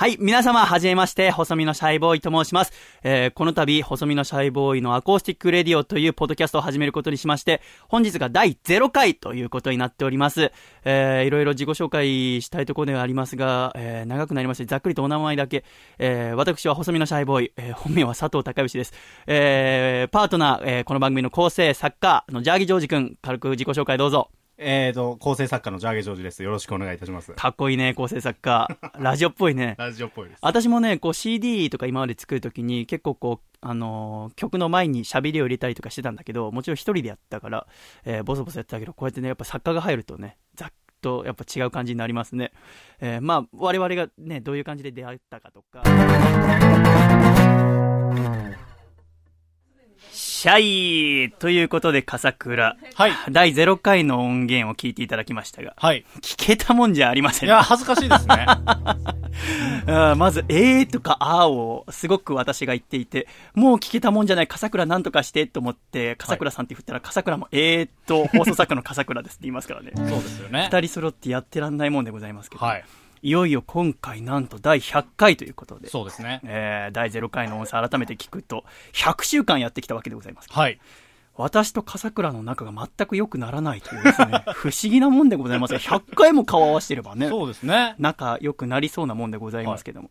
はい、皆様、はじめまして、細身のシャイボーイと申します。えー、この度、細身のシャイボーイのアコースティックレディオというポッドキャストを始めることにしまして、本日が第0回ということになっております。えー、いろいろ自己紹介したいところではありますが、えー、長くなりまして、ざっくりとお名前だけ、えー、私は細身のシャイボーイ、えー、本名は佐藤孝義です。えー、パートナー、えー、この番組の構成、作家のジャーゲジョージ君、軽く自己紹介どうぞ。えーと、構成作家のジャーゲジョージです。よろしくお願いいたします。かっこいいね、構成作家。ラジオっぽいね。ラジオっぽいです。私もね、こう CD とか今まで作るときに結構こう、あのー曲の前に喋りを入れたりとかしてたんだけど、もちろん一人でやったから、えーボソボソやってたけど、こうやってね、やっぱ作家が入るとね、ざっとやっぱ違う感じになりますね。えーまあ、我々がね、どういう感じで出会ったかとか。シャイということで、笠倉。はい。第0回の音源を聞いていただきましたが、はい。聞けたもんじゃありませんねいや、恥ずかしいですね。あ ーまず、えーとかあーをすごく私が言っていて、もう聞けたもんじゃない、笠倉なんとかしてと思って、笠倉さんって振ったら、笠倉もえーっと、放送作家の笠倉ですって言いますからね。そうですよね。二人揃ってやってらんないもんでございますけど、はい。いよいよ今回なんと第100回ということで、そうですね。えー、第0回の音声改めて聞くと、100週間やってきたわけでございます。はい。私と笠倉の仲が全く良くならないというですね、不思議なもんでございますが、100回も顔合わせてればね。そうですね。仲良くなりそうなもんでございますけども。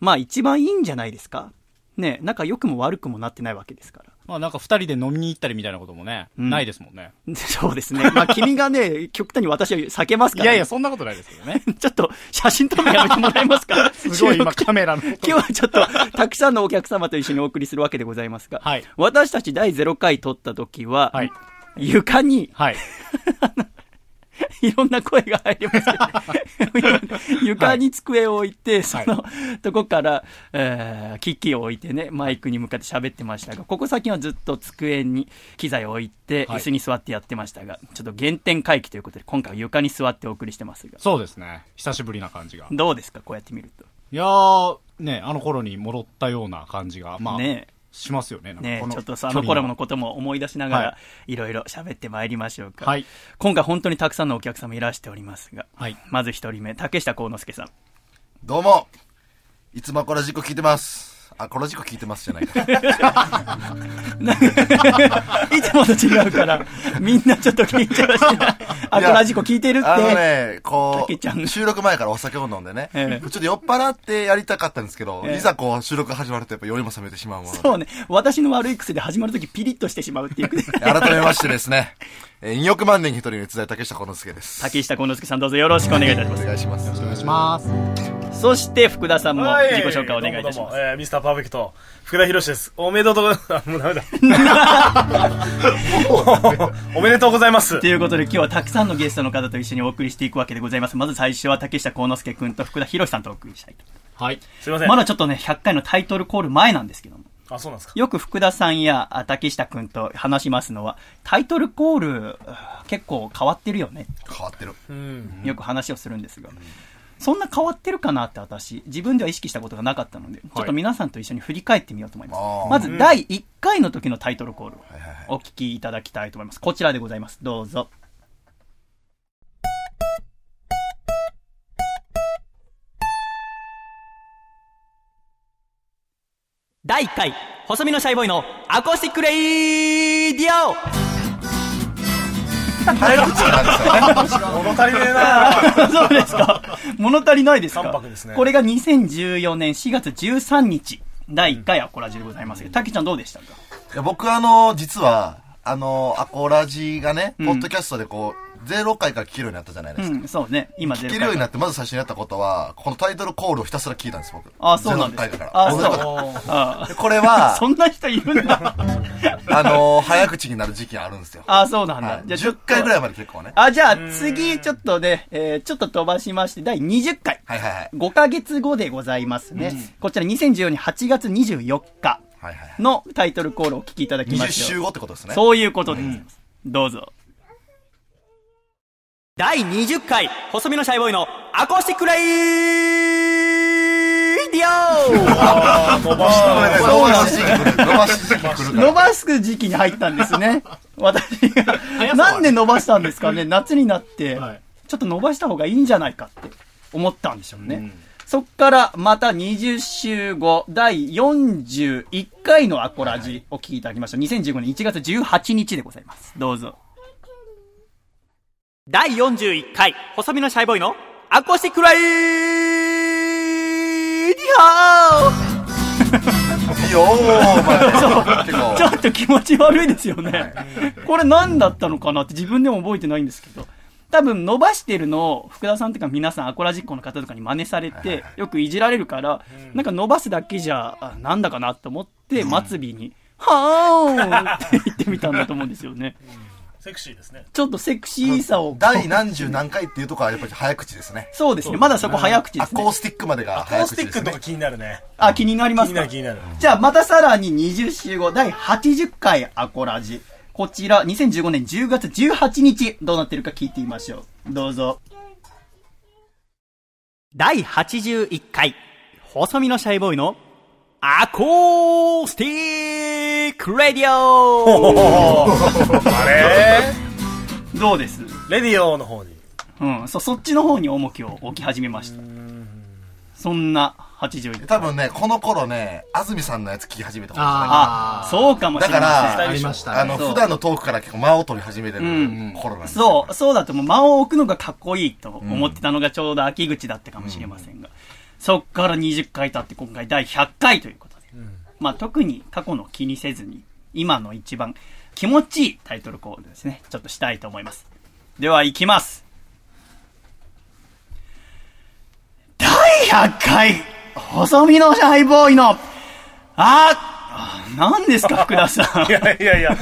まあ一番いいんじゃないですかね仲良くも悪くもなってないわけですから。まあなんか二人で飲みに行ったりみたいなこともね、うんないですもんね。そうですね。まあ君がね、極端に私を避けますから、いやいや、そんなことないですけどね。ちょっと写真撮るのやめてもらえますか？すごい今カメラの。今日はちょっと、たくさんのお客様と一緒にお送りするわけでございますが、はい。私たち第0回撮った時は、はい。床にはい。いろんな声が入りますけど 床に机を置いて、そのとこから、えー機器を置いてね、マイクに向かって喋ってましたが、ここ最近はずっと机に機材を置いて、はい。椅子に座ってやってましたが、ちょっと原点回帰ということで、今回は床に座ってお送りしてますが、そうですね。久しぶりな感じが。どうですか、こうやって見ると。いやー、ね、あの頃に戻ったような感じが、まあ、ねしますよね。ねこちょっとその頃のことも思い出しながら、、はいろいろ喋ってまいりましょうか。はい。今回本当にたくさんのお客様いらしておりますが、はい。まず一人目、竹下幸之助さん。どうもいつもこの事故聞いてます。あ、この事故聞いてますじゃないか。いつもと違うから、みんなちょっと緊張してない。あ、この事故聞いてるって。あのね、こう、収録前からお酒を飲んでね、ええちょっと酔っ払ってやりたかったんですけど、ええいざこう収録始まるとやっぱ酔いも冷めてしまうものでそうね。私の悪い癖で始まるときピリッとしてしまうっていう。改めましてですね、えー2億万年に一人の逸材竹下幸之助です。竹下幸之助さんどうぞよろしくお願いいたしまお願いします。お願いします。す。そして福田さんもはい自己紹介お願いいたします。えーミスターパーフェクト、福田博です。おめでとうございます。もうダメだ。おめでとうございますと。いうことで今日はたくさんのゲストの方と一緒にお送りしていくわけでございます。まず最初は竹下幸之助君と福田博さんとお送りしたいと。はい。すいません。まだちょっとね、100回のタイトルコール前なんですけども。あ、そうなんですか。よく福田さんやあ竹下君と話しますのは、タイトルコール結構変わってるよね。変わってる。うん。よく話をするんですが、そんな変わってるかなって私、自分では意識したことがなかったので、ちょっと皆さんと一緒に振り返ってみようと思います。あーまず第1回の時のタイトルコールお聞きいただきたいと思います。こちらでございます。どうぞ。第1回、細身のシャイボーイのアコースティックレイディオ早口なんですよね。物足りねえなそうですか？物足りないですかすね。これが2014年4月13日、第1回アコラジでございます。けど、たけちゃんどうでしたか？いや僕あの、実は、あの、アコラジがね、うん。ポッドキャストでこう、0回から聞けるようになったじゃないですか。うん、そうね。今ゼロ聞けるようになって、まず最初にやったことは、このタイトルコールをひたすら聞いたんです、僕。あ、そうなんです0回から。あ、そう。これは、そんな人いるんだ。あの早口になる時期があるんですよ。あ、そうなんだ。はい、じゃあちょっ10と回ぐらいまで結構ね。あ、じゃあ次、ちょっとね、えー、ちょっと飛ばしまして、第20回。はいはいはい。5ヶ月後でございますね。こちら2014年8月24日はいはいはい。のタイトルコールをお聞きいただきま20しょう。週後ってことですね。そういうことでございます。どうぞ。第20回、細身のシャイボーイのアコースティックレイディオ伸ばした。伸ば。伸ばし時期来るから。伸ばす時期に入ったんですね。私が。なんで伸ばしたんですかね？夏になって、はいちょっと伸ばした方がいいんじゃないかって思ったんでしょうね。そっからまた20週後、第41回のアコラジを聞いていただきました。2015年1月18日でございます。どうぞ。第41回、細身のシャイボーイのアコースティックライディいいよー、まあ、結構ちょっと気持ち悪いですよね。これ何だったのかなって自分でも覚えてないんですけど。多分伸ばしてるのを福田さんとか皆さんアコラジックの方とかに真似されてよくいじられるからなんか伸ばすだけじゃあなんだかなと思って末尾に「はーん!」って言ってみたんだと思うんですよねセクシーですね。ちょっとセクシーさを第何十何回っていうとこはやっぱり早口ですね。そうですねまだそこ早口ですねアコースティックまでがコー早口ですねスティックとか。気になるね。あ気になりますか気になる気になる。じゃあまたさらに20週後第80回アコラジこちら2015年10月18日どうなってるか聞いてみましょうどうぞ第81回細身のシャイボーイのアコースティックラディオ。あれ？どうです？レディオの方に。うんそそっちの方に重きを置き始めました。そんな81回多分ね、この頃ね、安住さんのやつ聞き始めたかもしれない。あそうかもしれません。だからありました。あの、そう。普段のトークから結構間を取り始めてるうん頃なんですよ。そう、そうだともう。間を置くのがかっこいいと思ってたのがちょうど秋口だったかもしれませんが、そっから20回経って今回第100回ということで、まあ特に過去の気にせずに、今の一番気持ちいいタイトルコールですね、ちょっとしたいと思います。では行きます。第100回、細身のシャイボーイの、あ、何ですか、福田さん い。やいやいや、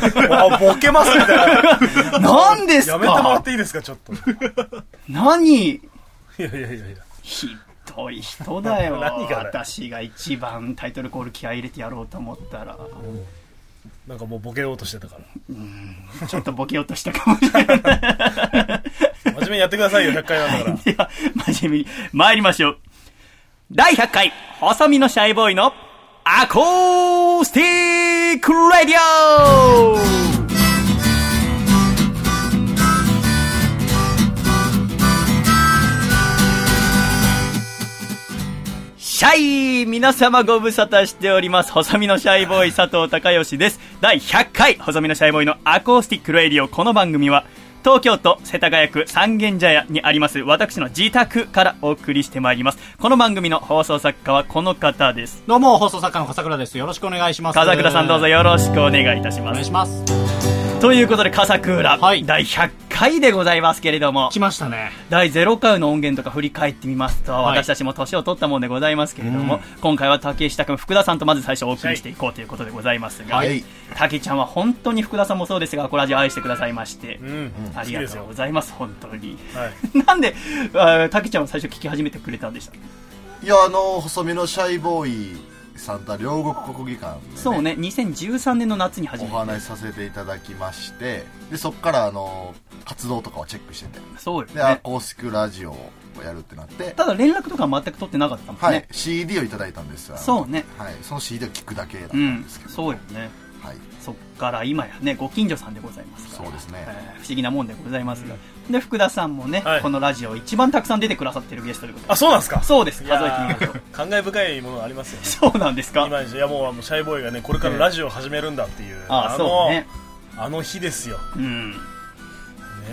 ボケますみたいな。何ですかやめてもらっていいですか、ちょっと。い何やいやいやいや。ひどい人だよ。何が私が一番タイトルコール気合い入れてやろうと思ったら。なんかもうボケようとしてたから。ちょっとボケようとしたかもしれない。真面目にやってくださいよ、100回なんだから。真面目に。参りましょう。第100回細身のシャイボーイのアコースティックラディオシャイ皆様ご無沙汰しております。細身のシャイボーイ佐藤孝義です。第100回細身のシャイボーイのアコースティックレイディオ。この番組は東京都世田谷区三軒茶屋にあります私の自宅からお送りしてまいります。この番組の放送作家はこの方です。どうも、放送作家の笠倉です。よろしくお願いします。笠倉さんどうぞよろしくお願いいたしおます。願いします。ということで笠倉、はい第100回でございますけれども、来ましたね。第0回の音源とか振り返ってみますと、はい私たちも年を取ったもんでございますけれども、今回は竹下君、福田さんとまず最初お送りしていこうということでございますが、はい竹ちゃんは本当に福田さんもそうですが、アコラジオ愛してくださいまして、うん。ありがとうございます、本当に。はい。なんで、あ竹ちゃんは最初聞き始めてくれたんでしたいや、あの、細身のシャイボーイさんとは両国国技館で、そうね、2013年の夏に始おめて。話しさせていただきまして、で、そこからあの、活動とかをチェックしてて、で、そうよね。アコースティックラジオをやるってなって、ただ連絡とかは全く取ってなかったもんね。はい、CD をいただいたんですよそうね。はい、その CD を聞くだけだったうんんですけ、ど、そうよね。はい、から今やね、ご近所さんでございますから。そうですねえー不思議なもんでございますが。で、福田さんもね、はいこのラジオ一番たくさん出てくださってるゲストということで。あ、そうなんですか？そうです、い数えやてみると。ー感慨深いものがありますよね。そうなんですか？今いやもうあのシャイボーイがねこれからラジオを始めるんだっていう、あのそうね。あの日ですよねうん。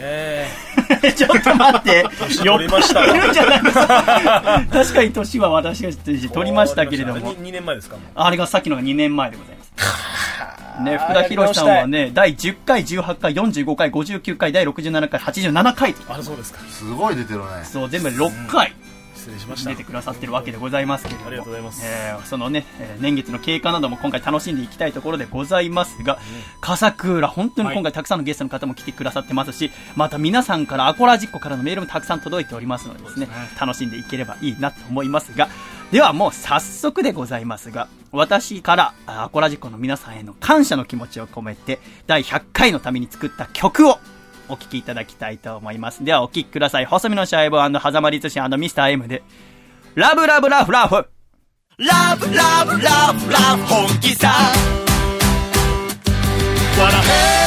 え ちょっと待って。年取りました酔ってるんじゃないですか。確かに年は私が取りましたけれども。2年前ですか？もうあれがさっきのが2年前でございます。ね、福田博さんはね、第10回、18回、45回、59回、第67回、87回。と。あそうですか。すごい出てるね。そう、全部で6回失礼しました。出てくださってるわけでございますけれども。ありがとうございます。えーそのね、えー年月の経過なども今回楽しんでいきたいところでございますが、笠倉、本当に今回たくさんのゲストの方も来てくださってますし、また皆さんからアコラジッコからのメールもたくさん届いておりますのでですね、そうですね。楽しんでいければいいなと思いますが、ではもう早速でございますが、私からアコラジコの皆さんへの感謝の気持ちを込めて、第100回のために作った曲をお聴きいただきたいと思います。ではお聴きください。細身のシャイボー狭間律師ミスター M で、ラブラブラフラフラブラブラブラブ本気さ笑え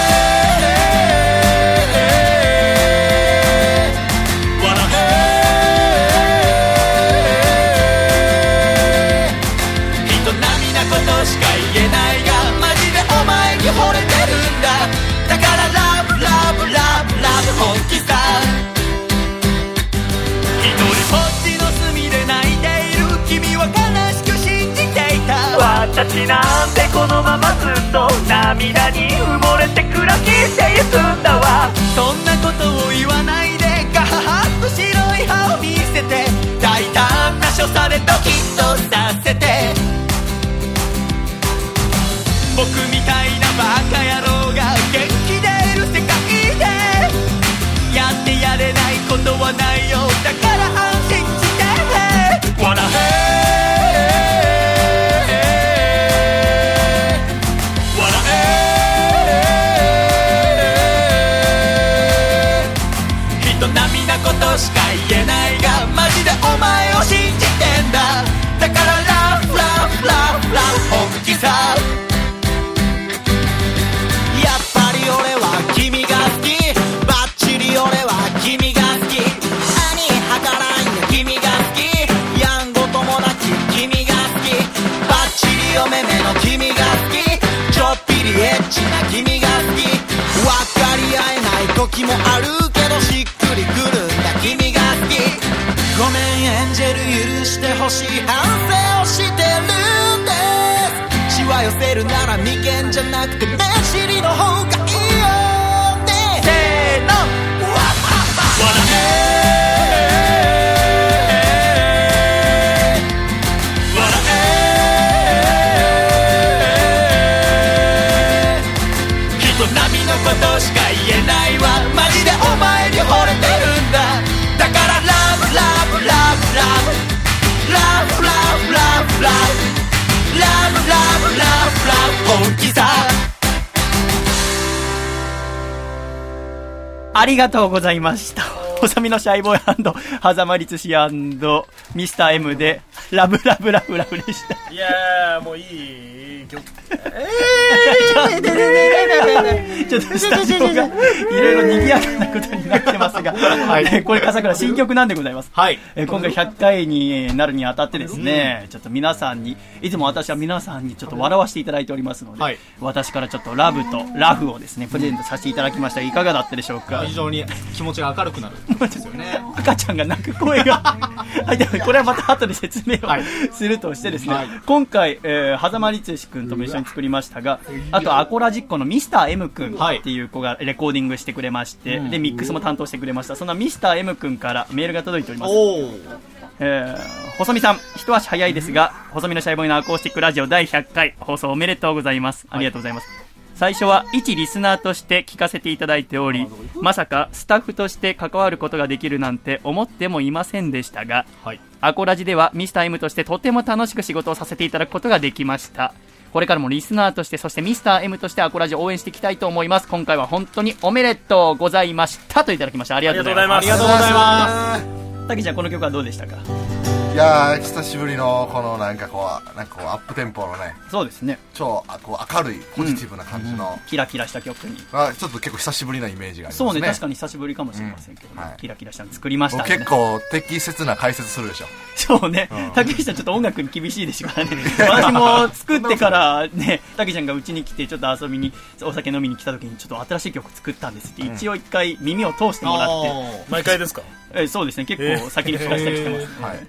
なんでこのままずっと涙に埋もれて暗きしてゆくんだわ。そんなことを言わないでガハハッと白い歯を見せて大胆な所作でドキッとさせて。僕みたいなバカ野郎が元気でいる世界で。やってやれないことはないよだから安心して笑え時もあるけどしっくりくるんだ君が好き。ごめんエンジェル許してほしい。反省をしてるんですしわ寄せるなら眉間じゃなくて目尻の方がいいよ。ねせーの。わっ笑えラブラブラブラブラブラブ本気さありがとうございました。細身のシャイボーイはざまりつしミスター M で、ラブラブラブラブでした。いやー、もういい曲。ちょっとスタジオがいろいろ賑やかなことになってますが、えーこれ笠倉新曲なんでございます。はい。えー今回100回になるにあたってですね、ちょっと皆さんに、いつも私は皆さんにちょっと笑わせていただいておりますので、はい私からちょっとラブとラフをですね、プレゼントさせていただきましたがいかがだったでしょうか？非常に気持ちが明るくなる。ですよね。赤ちゃんが泣く声が これはまた後で説明をはいするとしてですね、はい今回、えー、狭間律志君とも一緒に作りましたが、あとアコラジッコのミスター M 君はいっていう子がレコーディングしてくれまして、うんで、ミックスも担当してくれました。そんなミスター M 君からメールが届いております。えー、細見さん、一足早いですが、細見のシャイボーイのアコースティックラジオ第100回放送おめでとうございます。ありがとうございます。最初は一リスナーとして聞かせていただいており、まさかスタッフとして関わることができるなんて思ってもいませんでしたが、はい。アコラジではミスター M としてとても楽しく仕事をさせていただくことができました。これからもリスナーとして、そしてミスター M としてアコラジオ応援していきたいと思います。今回は本当におめでとうございましたといただきました。ありがとうございます。ありがとうございます。たけちゃん、この曲はどうでしたか？いやー久しぶりのこのなんかこうなんかこうアップテンポのねそうですね。超あこう明るいポジティブな感じの、キラキラした曲に。あちょっと結構久しぶりなイメージがありますね。そうね、確かに久しぶりかもしれませんけど、ねうん。はいキラキラしたの作りましたね。結構適切な解説するでしょ。そうね。うん、竹内さんちょっと音楽に厳しいですからね。私も作ってからね、竹ちゃんがうちに来てちょっと遊びに、お酒飲みに来た時にちょっと新しい曲作ったんですって、一応一回耳を通してもらって、毎回ですか？えそうですね、結構先に聞かせたりしてます、ねはい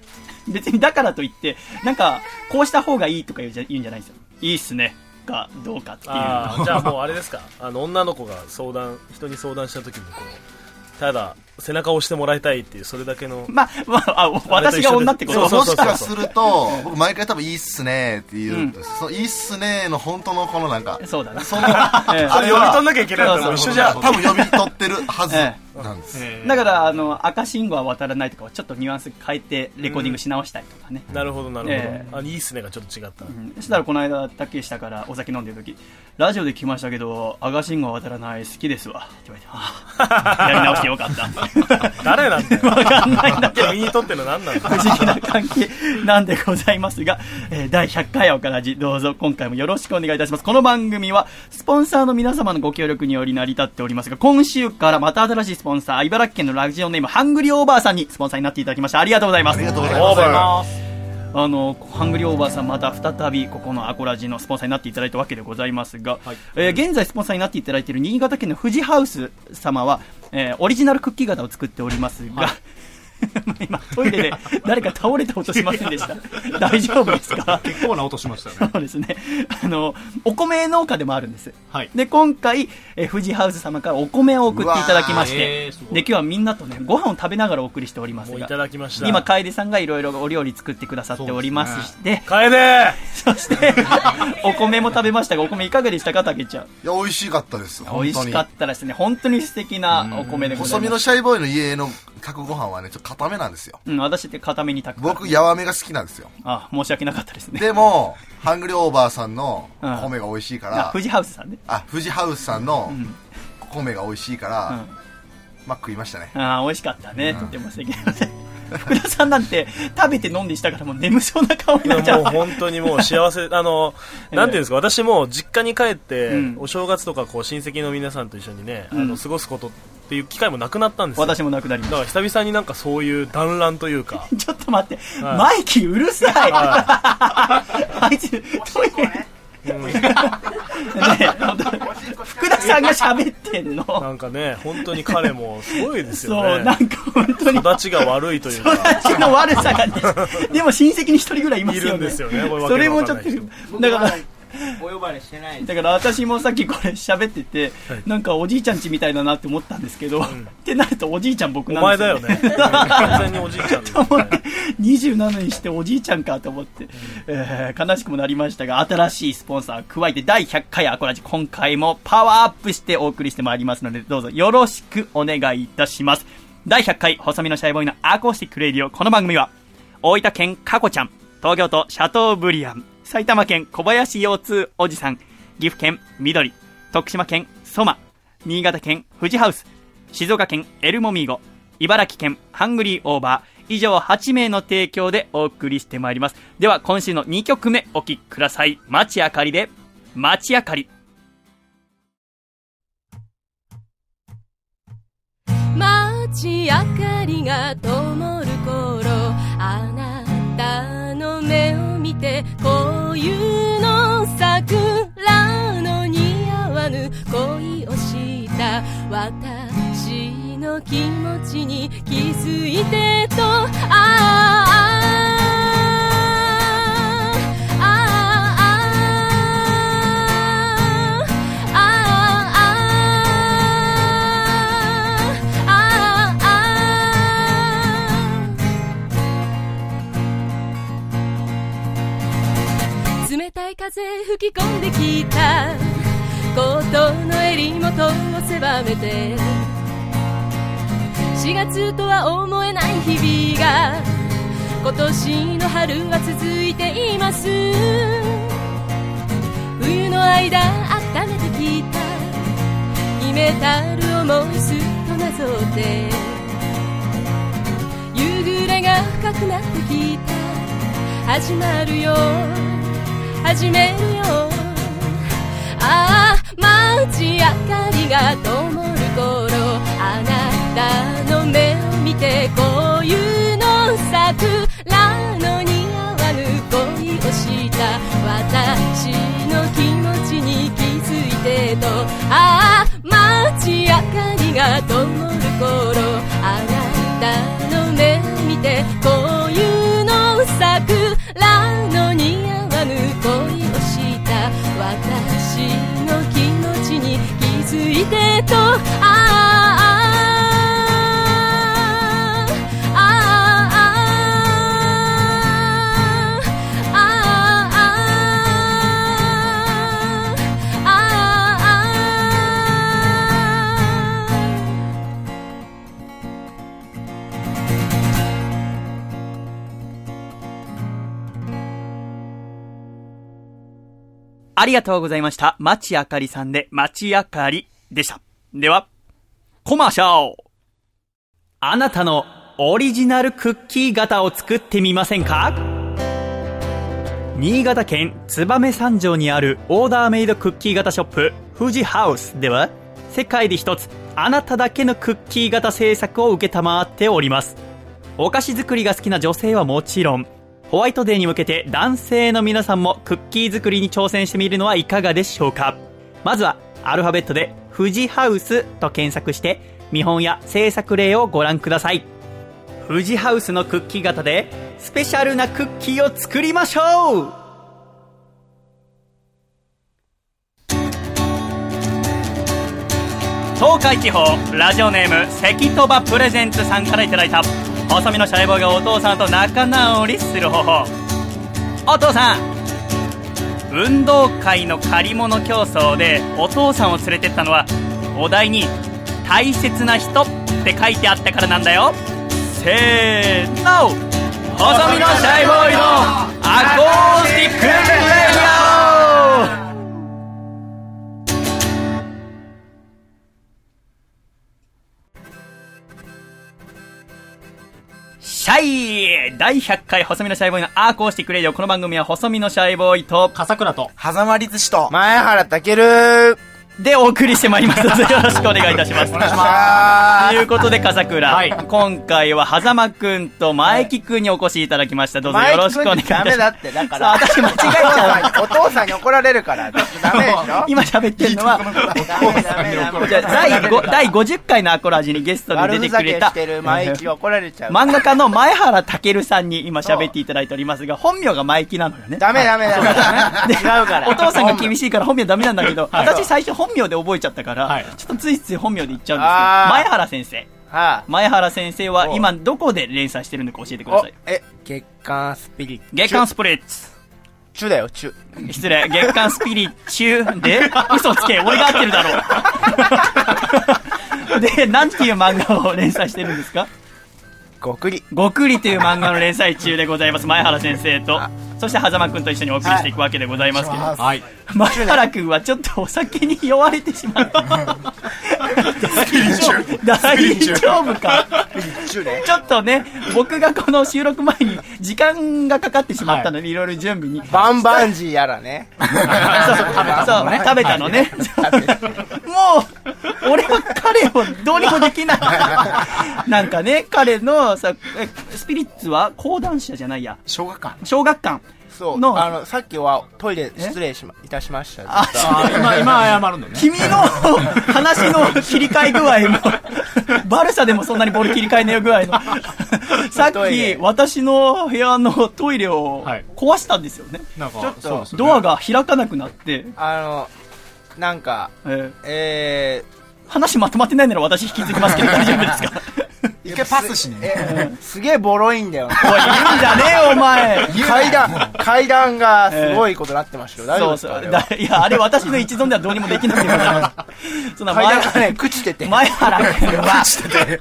別にだからといって、なんか、こうした方がいいとか言うじゃ言うんじゃないんですよ。いいっすね。がどうかっていう。ああ、じゃあもうあれですか。あの、女の子が相談、人に相談した時にこう、ただ、背中を押してもらいたいっていう、それだけの。まあ、まあ、あ私が女ってこともしかすると僕毎回多分いいっすねって言うそういいっすねの本当のこのなんかそうだね。その ええあれ読み取んなきゃいけない一緒じゃん。多分読み取ってるはずえなんです、だから、あの、赤信号は渡らないとかはちょっとニュアンス変えてレコーディングし直したりとかね。なるほど、なるええほど。あ、いいっすねがちょっと違った。うんそしたらこの間、竹下からお酒飲んでる時、ラジオで聞きましたけど、赤信号は渡らない好きですわ。って言われて、ああやり直してよかった。誰なんだよ。わかんないんだけど。君にとっての何なんだ不思議な関係なんでございますが、えー第100回おからじ、どうぞ今回もよろしくお願いいたします。この番組は、スポンサーの皆様のご協力により成り立っておりますが、今週からまた新しいスポンサー、茨城県のラジオネーム、ハングリーオーバーさんにスポンサーになっていただきました。ありがとうございます。ありがとうございますバあの、ハングリーオーバーさん、また再び、ここのアコラジのスポンサーになっていただいたわけでございますが、えー現在スポンサーになっていただいている新潟県の富士ハウス様は、えーオリジナルクッキー型を作っておりますが、今、トイレで誰か倒れた音しませんでした。大丈夫ですか？結構な音しましたね。そうですね。あの、お米農家でもあるんです。はい。で、今回、えー、富士ハウス様からお米を送っていただきましてえーで、今日はみんなとね、ご飯を食べながらお送りしておりますがいた、だきました今、楓さんがいろいろお料理作ってくださっておりますして、楓そして、お米も食べましたが、お米いかがでしたか、たけちゃん？いや、美味しかったです。美本当に味しかったですね。本当に素敵なお米でござ細身のいます。シャイボーイの家の炊くご飯はね、ちょっと固めなんですよ。うん、私って固めに炊く。僕、やわめが好きなんですよ。あ、申し訳なかったですね。でも、ハングリーオーバーさんのうん米が美味しいかあら、富士ハウスさんね。あ、富士ハウスさんのん米が美味しいから、うん。まあ食いましたね。ああ、美味しかったね。とても素敵な。福田さんなんて、食べて飲んでしたからもう眠そうな顔になっちゃうもう。本当にもう幸せ、あの、ええなんていうんですか、私も実家に帰って、うんお正月とかこう親戚の皆さんと一緒にね、うんあの過ごすことっていう機会もなくなったんですよ。私もなくなりましだから久々になんかそういう団らんというか、た。ちょっと待って、はいマイキーうるさい。あいつ、トイレ。ねえ本当福田さんが喋ってんの。なんかね、本当に彼もすごいですそう、よね。なんか本当に。育ちが悪いというか、育ちの悪さがね、でも親戚に一人ぐらいいますよね。いるんですよねこれそれもちょっと、だから、お呼ばれしてないだから私もさっきこれ喋ってて、はい。なんかおじいちゃんちみたいだなって思ったんですけど、ってなるとおじいちゃん僕おなんですよ、前だよね。完全におじいちゃん。で すと思って、27にしておじいちゃんかと思って、えー悲しくもなりましたが、新しいスポンサー加えて第100回アコラジ、今回もパワーアップしてお送りしてまいりますので、どうぞよろしくお願いいたします。第100回、細身のシャイボーイのアコースティックレディオ、この番組は、大分県かこちゃん、東京都シャトーブリアン、埼玉県小林腰痛おじさん、岐阜県緑、徳島県ソマ、新潟県富士ハウス、静岡県エルモミーゴ、茨城県ハングリーオーバー、以上8名の提供でお送りしてまいります。では今週の2曲目お聴きください。街明かりで、街明かり。街明かりが灯る私の気持ちに気づいてと。ああ冷たい風吹き込んできた。コートの襟元を狭めて。4月とは思えない日々が今年の春は続いています。冬の間温めてきた秘めたる思いすっとなぞって。夕暮れが深くなってきた。始まるよ。始めるよ。ああ。街明かりが灯る頃あなたの目を見てこういうの桜の似合わぬ恋をした私の気持ちに気づいてと。ああ街明かりが灯る頃あなたの目を見てこういうの桜の似合わぬ恋をした私ついてとああありがとうございました。町あかりさんで、町あかりでした。では、コマーシャルあなたのオリジナルクッキー型を作ってみませんか？新潟県燕三条にあるオーダーメイドクッキー型ショップ、富士ハウスでは、世界で一つ、あなただけのクッキー型製作を受けたまっております。お菓子作りが好きな女性はもちろん、ホワイトデーに向けて男性の皆さんもクッキー作りに挑戦してみるのはいかがでしょうか？まずはアルファベットで富士ハウスと検索して見本や制作例をご覧ください。富士ハウスのクッキー型でスペシャルなクッキーを作りましょう！東海地方ラジオネーム関鳥羽プレゼンツさんからいただいた細身のシャイボーイがお父さんと仲直りする方法。お父さん運動会の借り物競争でお父さんを連れてったのはお題に「大切な人」って書いてあったからなんだよ。せーの。細身のシャイボーイのアコースティックレディオ。シャイ第100回細身のシャイボーイのアーコースティックレディオこの番組は細身のシャイボーイと笠倉と。狭間律師と。前原健でお送りしてまいりますので よろしくお願いいたします。お願いしまということで、笠倉、はい今回は、狭間くんと前木くんにお越しいただきました。どうぞよろしくお願いいたします。ダメだって、だから。私間違えちゃう。お父さんに怒られるから、ダメでしょ？今喋ってるのは、第5第50回のアコラジにゲストに出てくれたけしてる毎日怒られちゃう。漫画家の前原健さんに今喋っていただいておりますが、本名が前木なのよね。ダメダメダメ。で違うから。お父さんが厳しいから本名ダメなんだけど、私最初本名で覚えちゃったから、はいちょっとついつい本名で言っちゃうんですけど、前原先生。は前原先生はお今どこで連載してるのか教えてください。、え、月刊スピリッツ。月刊スプリッツ。チュだよ、チュ。失礼、月刊スピリッチュで、嘘つけ、俺が合ってるだろう。で、なんていう漫画を連載してるんですか？ごくり。ごくりという漫画の連載中でございます。前原先生とあ、そして狭間くんと一緒にお送りしていくわけでございますけど、はい。前原くんはちょっとお酒に酔われてしまった。大丈夫か？ちょっとね、僕がこの収録前に時間がかかってしまったので、いろいろ準備に。バンバンジーやらね。そう、食べたのね。もう、俺は彼をどうにもできない。なんかね、彼のさ、えスピリッツは講談社じゃないや、小学館。小学館そう。のあの、さっきはトイレ失礼しま、いたしました。あ今、今謝るのね。君の話の切り替え具合も、バルサでもそんなにボール切り替えねえ具合の。さっき私の部屋のトイレをはい壊したんですよね。なんか、ちょっとドアが開かなくなって、あの、なんか、えーえ話まとまってないなら私引き継ぎますけど大丈夫ですか？一回パスしー、ね。え、すげえボロいんだよ。おい、言うんじゃねえよ、お前。階段、階段がすごいことになってましたよ。大丈夫そうそう。いや、あれ私の一存ではどうにもできないでございます。そんな前階段がね、朽ちてて。前原くんは、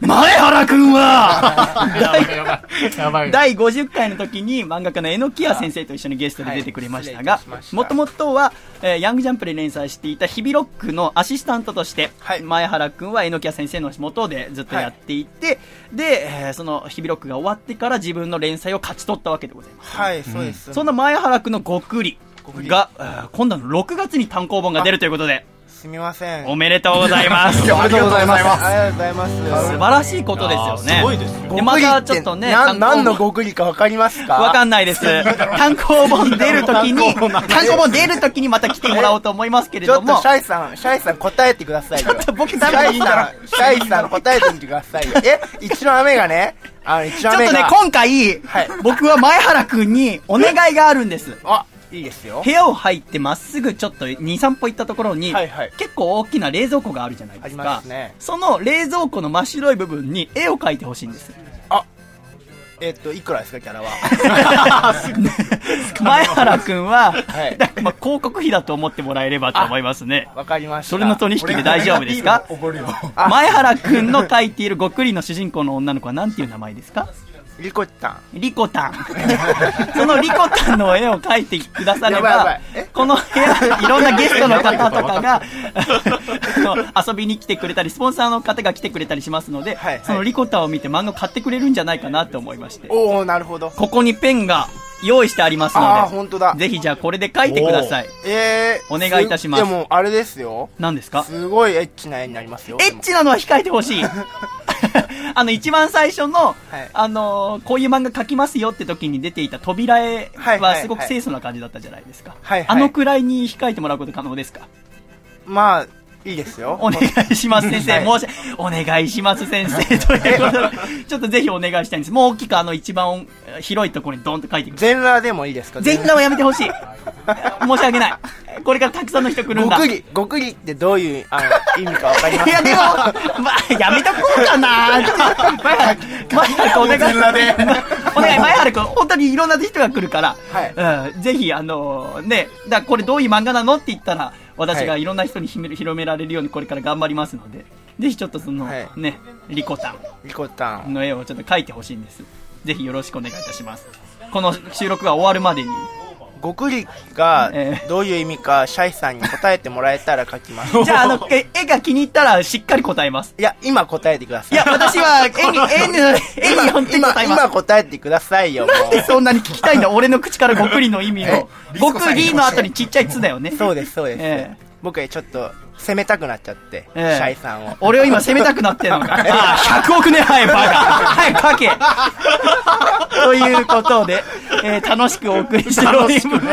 前原くんは、やばいやばい。やばい。第50回の時に漫画家の榎木谷先生と一緒にゲストで出てくれましたがもともとは、えーヤングジャンプで連載していた日々ロックのアシスタントとして、はい前原くんは榎木谷先生の下でずっとやっていて、で、えーその日々ロックが終わってから自分の連載を勝ち取ったわけでございます。はい、そうです。そんな前原くんのごくりが、えー今度の6月に単行本が出るということで、すみません。おめでとうございます。素ありがとうございます。ありがとうございます。晴らしいことですよね。すごいですまたちょっとね、何の本ごくりかわかりますか？わかんないです。単行本出るときに、単行本出るときにまた来てもらおうと思いますけれどもちょっとシ、ャイさん、シャイさん答えてくださいよ。ちょっと僕シダメだャイさん、シャイさん答えてみてくださいよ。え、一の雨がね、あの、一ちょっとね今回、はい僕は前原くんにお願いがあるんです。あ、いいですよ部。屋を入ってまっすぐちょっと2、3歩行ったところに、はいはい結構大きな冷蔵庫があるじゃないですか。ねその冷蔵庫の真っ白い部分に絵を描いてほしいんです。えっと、いくらですか、キャラは？前原くんは、はいだまあ、広告費だと思ってもらえればと思いますね。わかりました。それの取引で大丈夫ですか？おごるよ。あ前原くんの描いているごくりの主人公の女の子は何ていう名前ですか？リコタン。リコタン。そのリコタンの絵を描いてくだされやばこの部屋、いろんなゲストの方とかが、遊びに来てくれたり、スポンサーの方が来てくれたりしますので、はいはいそのリコタンを見て漫画を買ってくれるんじゃないかなと思いまして。おー、なるほど。ここにペンが用意してありますのほんとだで、。ぜひじゃあこれで書いてください。えー、お願いいたしますでも、あれですよ。何ですか？すごいエッチな絵になりますよ。エッチなのは控えてほしい。あの、一番最初の、はいあのーこういう漫画描きますよって時に出ていた扉絵はすごく清楚な感じだったじゃないですか。はいはいあのくらいに控えてもらうこと可能ですか？まあ、いいですよ。お願いします、先生。はい申しお願いします、先生。ということで、ちょっとぜひお願いしたいんです。もう大きくあの一番広いところにドンと書いてください。全裸でもいいですか？全裸はやめてほしい。申し訳ない。これからたくさんの人来るんだ。ごくり、ごくりってどういうあの意味かわかりますいや、でも、まあ、やめとこうかな 前原、前原君お願い。お願い、前原君、本当にいろんな人が来るから、うん、ぜひ、あのね、だこれどういう漫画なの？って言ったら、私がいろんな人に広め広められるようにこれから頑張りますので、ぜひちょっとその、はいね、リコタンリコタン。の絵をちょっと描いてほしいんです。ぜひよろしくお願いいたします。この収録が終わるまでに、ごくりがええどういう意味か、シャイさんに答えてもらえたら書きます。じゃあ、あの、え絵が気に入ったらしっかり答えます。いや、今答えてください。いや、私は絵に、絵に、絵に本当に今、答えます今。答えてくださいよ、もなんでそんなに聞きたいんだ俺の口からごくりの意味を。ごくりの後にちっちゃい「つ」だよねう。。そうです、そうです。ええ僕はちょっと攻めたくなっちゃって、ええシャイさんを。俺を今責めたくなってるのか。ああ、100億年早いバカ。早く書け。ということで、えー楽しくお送りしております。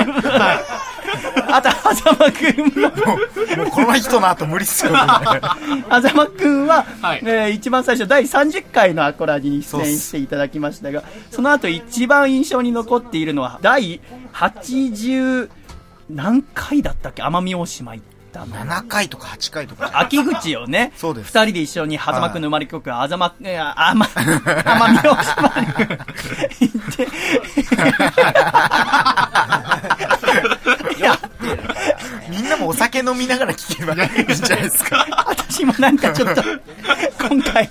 あと、はざまくんも、もうこの人の後無理っすよね。あざまくんは、はいえー一番最初、第30回のアコラジに出演していただきましたが、その後一番印象に残っているのは、第80何回だったっけ？奄美大島行ったの。7回とか8回とか。秋口をね、そうです二人で一緒に、はざまくんの生まれ曲、あざま、いや、あま、奄美大島に行って、い や、みんなもお酒飲みながら聞けばいいんじゃないですか。私もなんかちょっと、今回、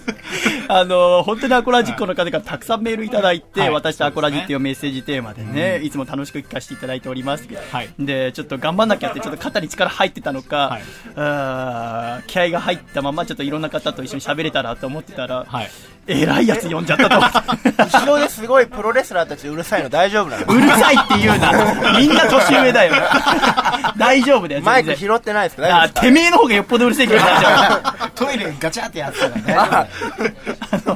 あの、本当にアコラジックの方からたくさんメールいただいて、はい私とアコラジっていうメッセージテーマでね、いつも楽しく聞かせていただいております。はいで、ちょっと頑張んなきゃって、ちょっと肩に力入ってたのか、はい気合が入ったまま、ちょっといろんな方と一緒に喋れたらと思ってたら、はい。えらいやつ呼んじゃったと。後ろですごいプロレスラーたちうるさいの大丈夫なの？うるさいって言うな。みんな年上だよ。大丈夫だよ、マイ。ク拾ってないですか？てめえの方がよっぽどうるせえけど大丈夫。トイレガチャってやってたらね。あの、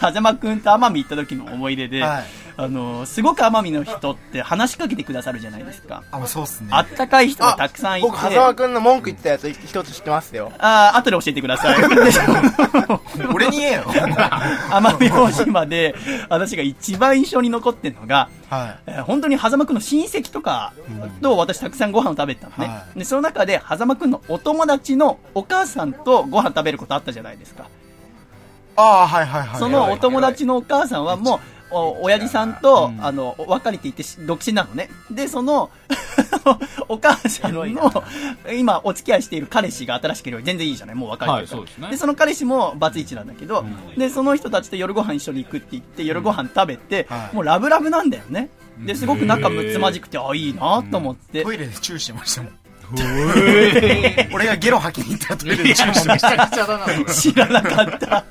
はざまくんと奄美行った時の思い出で、はいあの、すごく奄美の人って話しかけてくださるじゃないですか。あ、そうっすね。あったかい人がたくさんいて、僕、風間くんの文句言ってたやつ一つ知ってますよ。あー後で教えてください。で 俺に言えよ。奄美大島で、私が一番印象に残ってるのが、はえー本当に狭間くんの親戚とかと私たくさんご飯を食べてたのね、はでその中で狭間くんのお友達のお母さんとご飯食べることあったじゃないですか、い。ああ、はいはいはい。そのお友達のお母さんはもうお親父さんと、あの別れていてし独身なのね。でその お母さんの今お付き合いしている彼氏が新しければ全然いいじゃない。もう別れてるから、はいですね。でその彼氏もバツイチなんだけど、でその人たちと夜ご飯一緒に行くって言って夜ご飯食べて、はい。もうラブラブなんだよね。ですごく仲睦まじくてあいいなと思って、トイレでチューしてましたもん。俺がゲロ吐きに行ったらトイレでチューしてました。知らなかった。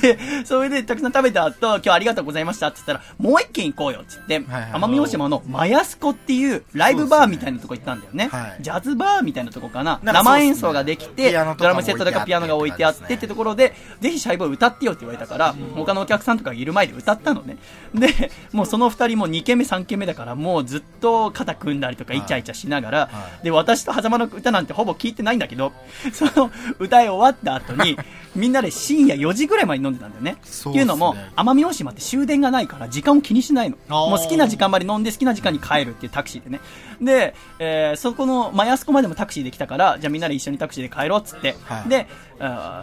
で、それでたくさん食べた後、今日ありがとうございましたって言ったら、もう一軒行こうよって言って、はいはい奄美大島のマヤスコっていうライブバーみたいなとこ行ったんだよね。はいジャズバーみたいなとこかな。なんかね生演奏ができて、ピアノとかもドラムセットとかピアノが置いてあってってところで、ぜひシャイボーイ歌ってよって言われたから、他のお客さんとかがいる前で歌ったのね。で、もうその二人も2軒目3軒目だから、もうずっと肩組んだりとかイチャイチャしながら、で、私と狭間の歌なんてほぼ聞いてないんだけど、その歌い終わった後に、みんなで深夜4時ぐらいまで飲んでたんだよね。そうっていうのも、奄美大島って終電がないから時間を気にしないの。もう好きな時間まで飲んで好きな時間に帰るっていうタクシーでね。で、えーそこのマヤスコまでもタクシーで来たから、じゃあみんなで一緒にタクシーで帰ろうっつって、はいで、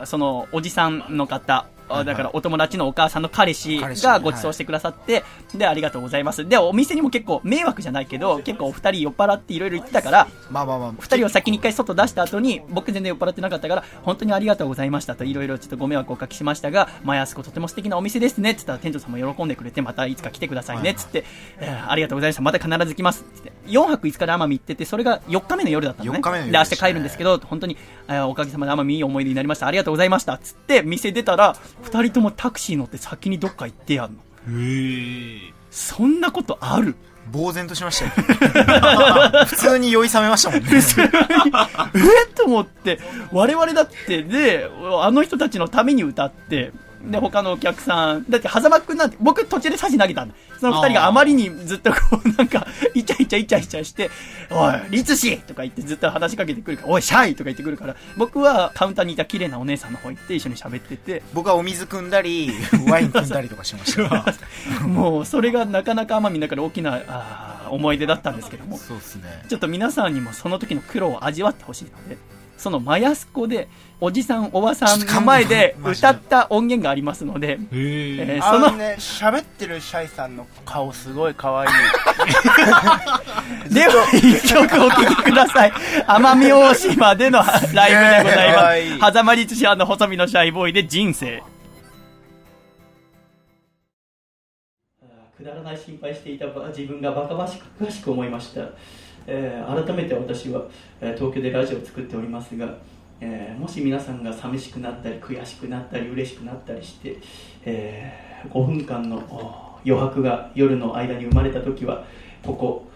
そのおじさんの方、あだからお友達のお母さんの彼氏がご馳走してくださって、で、ありがとうございます。で、お店にも結構迷惑じゃないけど、結構お二人酔っ払っていろいろ言ってたから、まあまあまあ。二人を先に一回外出した後に、僕全然酔っ払ってなかったから、本当にありがとうございましたと、いろいろちょっとご迷惑をおかけしましたが、マヤスコとても素敵なお店ですねって言ったら、店長さんも喜んでくれて、またいつか来てくださいねって言って、えーありがとうございました、また必ず来ます。って言って、4泊5日で奄美行ってて、それが4日目の夜だったのね。4日目の夜で、明日帰るんですけど、本当に、えーおかげさまで奄美いい思い出になりました、ありがとうございました。っつって、店出たら、二人ともタクシー乗って先にどっか行ってやんの。そんなことある？呆然としましたよ。普通に酔い覚めましたもんね。え？っと思って、我々だって、で、あの人たちのために歌って、で、他のお客さん、だって、狭間くんなんて、僕途中で差し投げたんだ。その二人があまりにずっとこう、なんか、イチャイチャイチャイチャして、おい、リツシとか言ってずっと話しかけてくるから、おい、シャイとか言ってくるから、僕はカウンターにいた綺麗なお姉さんの方行って一緒に喋ってて、僕はお水汲んだり、ワイン汲んだりとかしました。もう、それがなかなか奄美の中で大きな、あー思い出だったんですけども、そうですね。ちょっと皆さんにもその時の苦労を味わってほしいので、そのマヤスコで、おじさん、おばさんの前で歌った音源がありますので、へえ。えーその、あのね、喋ってるシャイさんの顔すごい可愛い。では、一曲お聴きください。奄美大島でのライブでございはいます。狭間律師の細身のシャイボーイで人生。くだらない心配していた自分がバカバしくしく思いました、えー改めて私は、えー東京でラジオを作っておりますが、えーもし皆さんが寂しくなったり悔しくなったり嬉しくなったりして、え5分間のお余白が夜の間に生まれた時はここ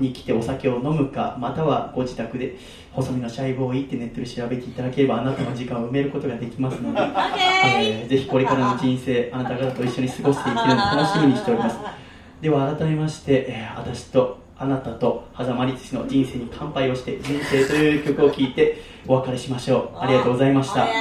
に来てお酒を飲むかまたはご自宅で細身のシャイボーイってネットで調べていただければあなたの時間を埋めることができますので、えーぜひこれからの人生あなた方と一緒に過ごしていけるのを楽しみにしております。では改めまして、えー私とあなたと狭間律師の人生に乾杯をして人生という曲を聴いてお別れしましょう。あ。りがとうございました。俺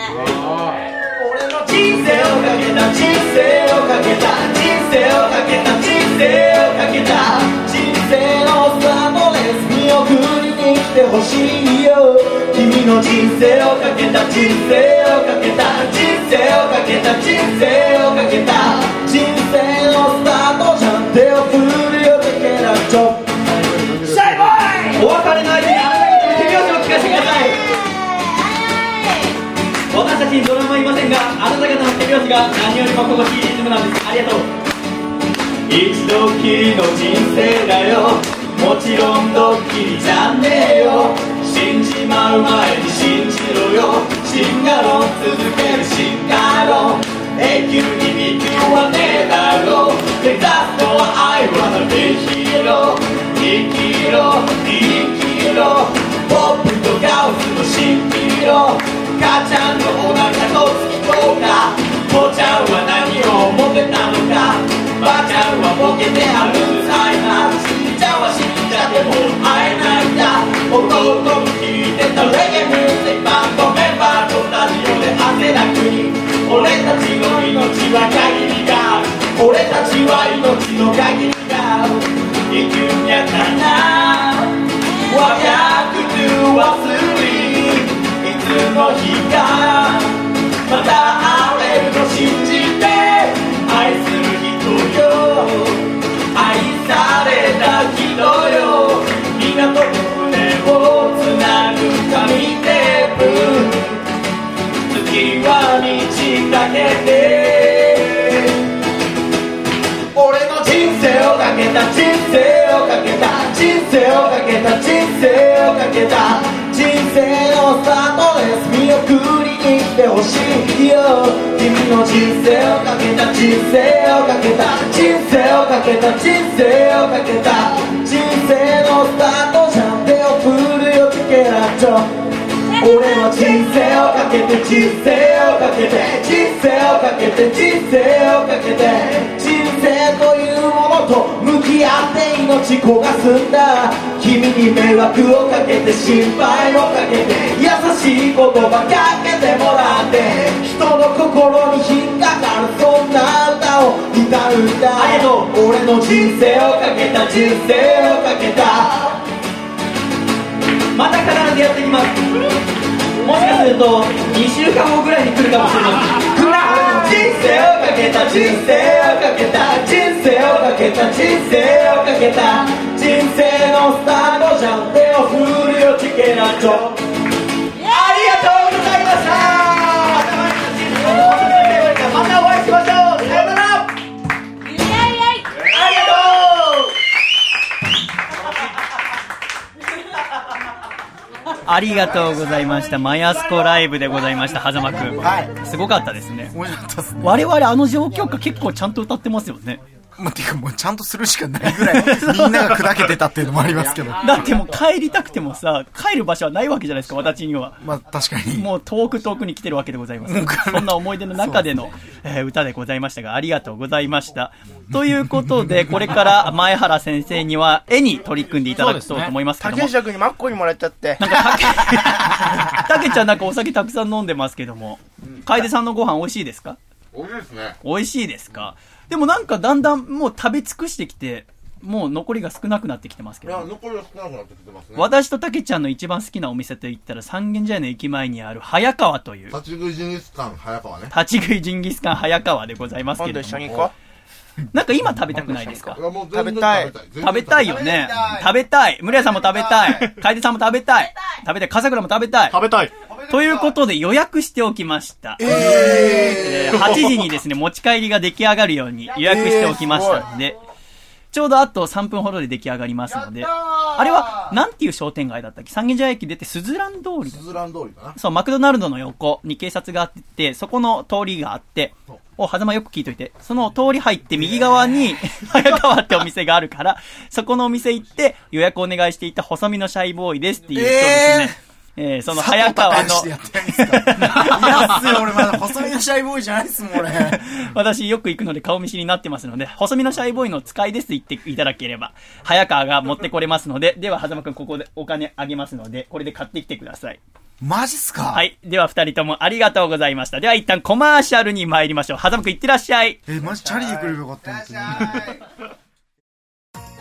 の人生をかけた。人生をかけた。人生をかけた。人生をかけた。人生のスタートレース見送りに来てほしいよ君の人生をかけた。人生をかけた。人生をかけた。人生をかけた。人生のスタートじゃん手を振るお別れの間にあなたの手拍子を聞かせてください私たちにドラムはいませんがあなた方の手拍子が何よりも心地いいリズムなんですありがとう一度きりの人生だよもちろんドッキリじゃねえよ死んじまう前に信じろよシンガロン続けるシンガロン永久に道はねえだろ目指す。のは愛はなべヒーロー生きろ生きろ。ポップとガウスの蜃気楼母ちゃんのお腹と月とか父ちゃんは何を思ってたのか。ばあちゃんはボケてアルツハイマー死んじゃは死んじゃっても会えないんだ。弟も聴いてたレゲエミュージックバンドメンバーとラジオで汗だくに。俺たちの命は限りがある。俺たちは命の限りがある。生きるやかな What you could do was free いつの日かまた会えるの信じて愛する人よけた人生をかけた人生をかけた人生をかけた人生のスタートレース見送りに来てほしいよ君の人生をかけた人生をかけた人生をかけた人生をかけた人生のスタートじゃん手を振るよチケラッチョ俺の人生をかけて人生をかけて人生をかけて人生をかけて人生というものと向き合って命焦がすんだ。君に迷惑をかけて心配をかけて優しい言葉かけてもらって人の心に引っかかるそんな歌を歌うんだ。俺の人生をかけた人生をかけたまた必ずやってきます。もしかすると2週間後ぐらいに来るかもしれません人生をかけた人生をかけた。人生をかけた。人生をかけた。人生のスタートじゃん。手を振るよチケラチョ。ありがとうございました。マヤスコライブでございました、はざまくん。はい。すごかったですね。面白かったですね。我々あの状況下結構ちゃんと歌ってますよね。まあ、てかもうちゃんとするしかないぐらい、みんなが砕けてたっていうのもありますけど。だってもう帰りたくてもさ、帰る場所はないわけじゃないですか、私には。まあ、確かに。もう遠く遠くに来てるわけでございます。そんな思い出の中でのえー歌でございましたが、ありがとうございました。ということで、これから前原先生には絵に取り組んでいただくと思いますけども竹。下君にマッコリもらっちゃって。なんか、たけ、たけちゃんなんかお酒たくさん飲んでますけども、楓さんのご飯美味しいですか？美味しいですね。美味しいですか？でもなんかだんだんもう食べ尽くしてきて、もう残りが少なくなってきてますけいや、ど。残りが少なくなってきてますね。私とたけちゃんの一番好きなお店といったら三軒茶屋の駅前にある早川という、立ち食いジンギスカン早川ね。立ち食いジンギスカン早川でございますけ今度れども。一緒に行こなんか今食べたくないですか？いやもう食べたい食べたいよね。食べたい。村屋さんも食べたい。楓さんも食べたい。食べたい。笠倉も食べたい。食べたい。ということで予約しておきました。えー。8時にですね、持ち帰りが出来上がるように予約しておきましたので、ちょうどあと3分ほどで出来上がりますので、あれは、なんていう商店街だったっけ？三軒茶屋駅出て、スズラン通りだスズラン通りかな。そう、マクドナルドの横に警察があって、そこの通りがあって、お、狭間よく聞いといて、その通り入って右側に、早川ってお店があるから、そこのお店行って予約お願いしていた細身のシャイボーイですっていう人ですね。えーその早川の、してやってないんですか いやっすよ、俺まだ細身のシャイボーイじゃないっすもん、俺。私よく行くので顔見知りになってますので、細身のシャイボーイの使いですと言っていただければ、早川が持ってこれますので、では、狭間くんここでお金あげますので、これで買ってきてください。マジっすか？はい。では、二人ともありがとうございました。では、一旦コマーシャルに参りましょう。狭間くんいってらっしゃい。え、マジチャリで来ればよかった、本当に。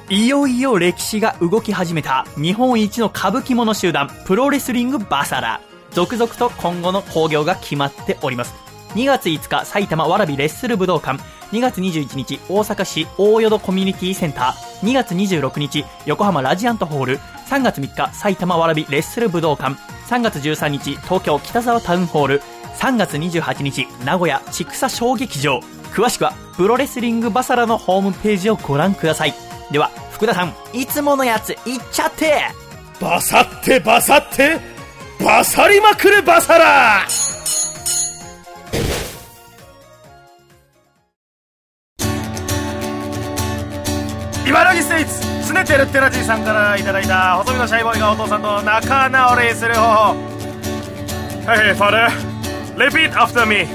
いよいよ歴史が動き始めた日本一の歌舞伎者集団プロレスリングバサラ。続々と今後の興行が決まっております。2月5日埼玉わらびレッスル武道館。2月21日大阪市大淀コミュニティセンター。2月26日横浜ラジアントホール。3月3日埼玉わらびレッスル武道館。3月13日東京北沢タウンホール。3月28日名古屋千草小劇場。詳しくはプロレスリングバサラのホームページをご覧ください。では福田さんいつものやついっちゃって。バサってバサってバサりまくるバサラ。茨城ステイツスネテルテラジーさんからいただいた細身のシャイボーイがお父さんと仲直りする方法。Hey father. Repeat after me.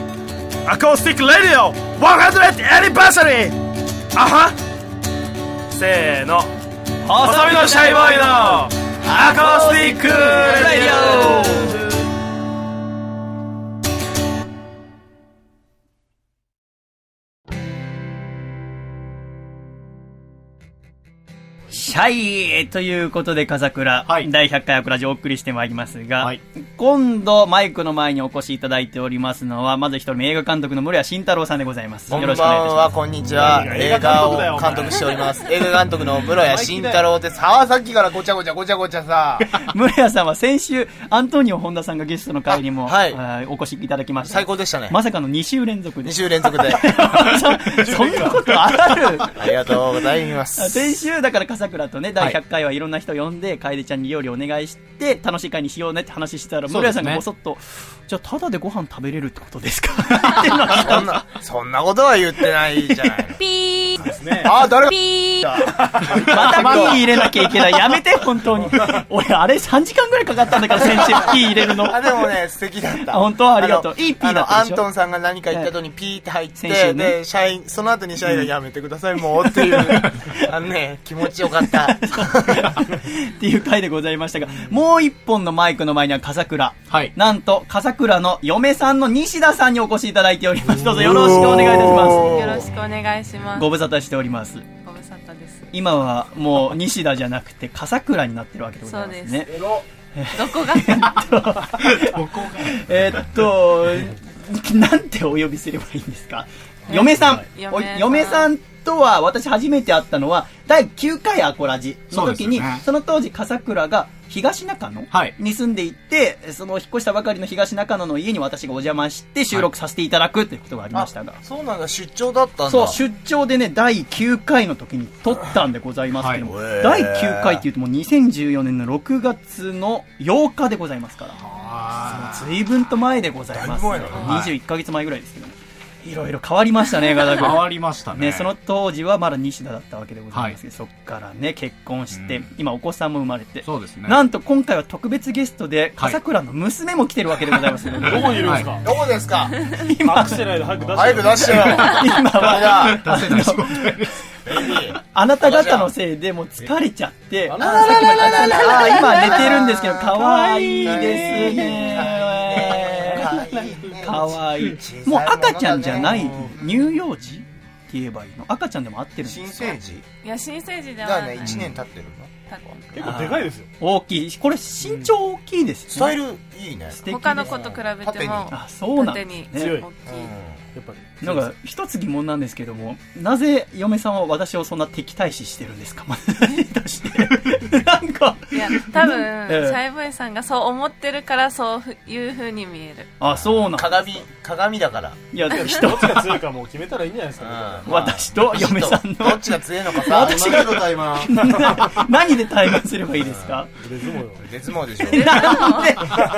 Acoustic radio 100 anniversary. あはせーの。細身のシャイボーイのアコースティックレディオ。ャイということで、笠倉、はい第100回アクラジオお送りしてまいりますが、はい今度、マイクの前にお越しいただいておりますのは、まず一人目映画監督の室谷慎太郎さんでございます。こんばんよろしくお願いしは、ます。こんにちは。映画を監督しております。映画監督の室谷慎太郎です。はあ、さっきからごちゃごちゃごちゃごちゃさ。室谷さんは先週、アントニオ本田さんがゲストの会にも、あはいお越しいただきました。最高でしたね。まさかの2週連続で2。週連続で。そそんなことある？ありがとうございます。先週、だから笠倉とね、第100回はいろんな人呼んで、楓ちゃんに料理お願いして、楽しい会にしようねって話してたら、室谷さんがぼそっと、じゃあ、ただでご飯食べれるってことですか？そんな、そんなことは言ってないじゃないの。ピーあ、誰がピーまたピー入れなきゃいけない。やめて、本当に。俺、あれ3時間ぐらいかかったんだから、先週ピー入れるの。あ、でもね、素敵だった。あ本当？ありがとうのいいピーだったアントンさんが何か言った後にピーって入って、先週ねで、社員、その後に社員がやめてください、もうっていう。あのね、気持ちよかった。っていう回でございましたが、もう一本のマイクの前には笠倉。はい。なんと、笠倉の嫁さんの西田さんにお越しいただいております。どうぞよろしくお願いいたしまよろしくお願いします。す。ご無沙汰しております。ご無沙汰です。今はもう西田じゃなくて笠倉になってるわけでございますね。どこが？えーっと、なんてお呼びすればいいんですか？嫁さん。嫁さんとは私初めて会ったのは第9回アコラジの時に、そ,、ね。の当時笠倉が東中野はい。に住んでいて、その引っ越したばかりの東中野の家に私がお邪魔して収録させていただくということがありましたが。そうなんだ、出張だったんだ。そう、出張でね、第9回の時に撮ったんでございますけども、はい。第9回っていうともう2014年の6月の8日でございますから、随分と前でございます。ね21ヶ月前ぐらいですけども。いろいろ変わりましたね、ガダ君。変わりましたね。ね、その当時はまだ西田だったわけでございますけど、そっからね、結婚して、うん。今お子さんも生まれて、そうですね。なんと今回は特別ゲストで、はい。笠倉の娘も来てるわけでございますので、どこにいるんですか？どこですか？今、隠してないで早く出して早く出してよ。今は、出せない仕事あなた方のせいでもう疲れちゃって、あ今寝てるんですけど、かわいいですね。かわい。い。もう赤ちゃんじゃない、乳幼児って言えばいいの？赤ちゃんでも合ってるんです新生児いや新生児でだよねはない1年経ってるの。結構でかいですよ。大きい。これ身長大きいですね。スタイルいいね。他の子と比べてもあ、そうなんですね。強い。大きい。やっぱりなんか、一つ疑問なんですけども、なぜ嫁さんは私をそんな敵対視してるんですか？して。なんか、いや多分ええ。シャイボーイさんがそう思ってるからそういう風に見える。あ、そうなん鏡鏡だから。いや、ど人っちが強いかもう決めたらいいんじゃないですかうん。私と嫁さんの。どっちが強いのかさ私が。の。タイマー。何で対話すればいいですか？腕相撲よ腕相撲でしょ。なんで、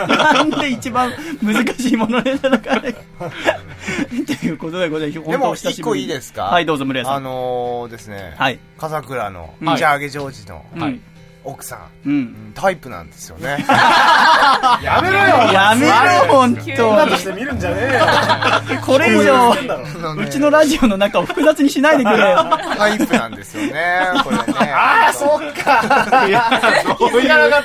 なんで一番難しいものねなのかね。ということでございます。でも一個いいですか？はい、どうぞ、村屋さん。あのーですねはい。笠倉のはいジャーゲジョージのうん。奥さん。うん。うんタイプなんですよね。やめろよ。やめろ、ほんと。して見るんじゃねえよ。これ以上、うちのラジオの中を複雑にしないでくれよ。タイプなんですよね。これね。ああそっか。いやそう。いうなかっ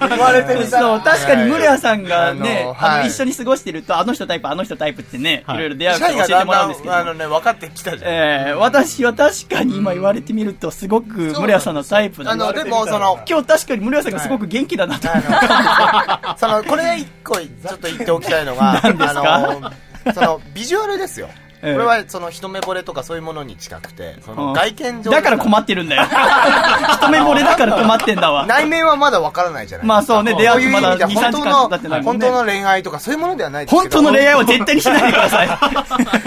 た言われてみたそう、確かにムレアさんがね、はい。一緒に過ごしてると、あの人タイプ、あの人タイプってね、いはい。ろいろ出会うから教えてもらうんですけど。んあのね分かってきたじゃん。えー、私は確かに今言われてみると、すごくムレアさんのタイプなんでもその今日確かにムレアさんがすごく元気だなと。思って。あのそのこれ一個ちょっと言っておきたいのが あのそのビジュアルですよこええれはその一目惚れとかそういうものに近くてそのうん外見上だから困ってるんだよ。一目惚れだから困ってんだわ。内面はまだわからないじゃないまあそうね、出会ってまだいう意味で2、3時は本当間経ってない。本当の恋愛とかそういうものではないですけど本当の恋愛は絶対にしないでください。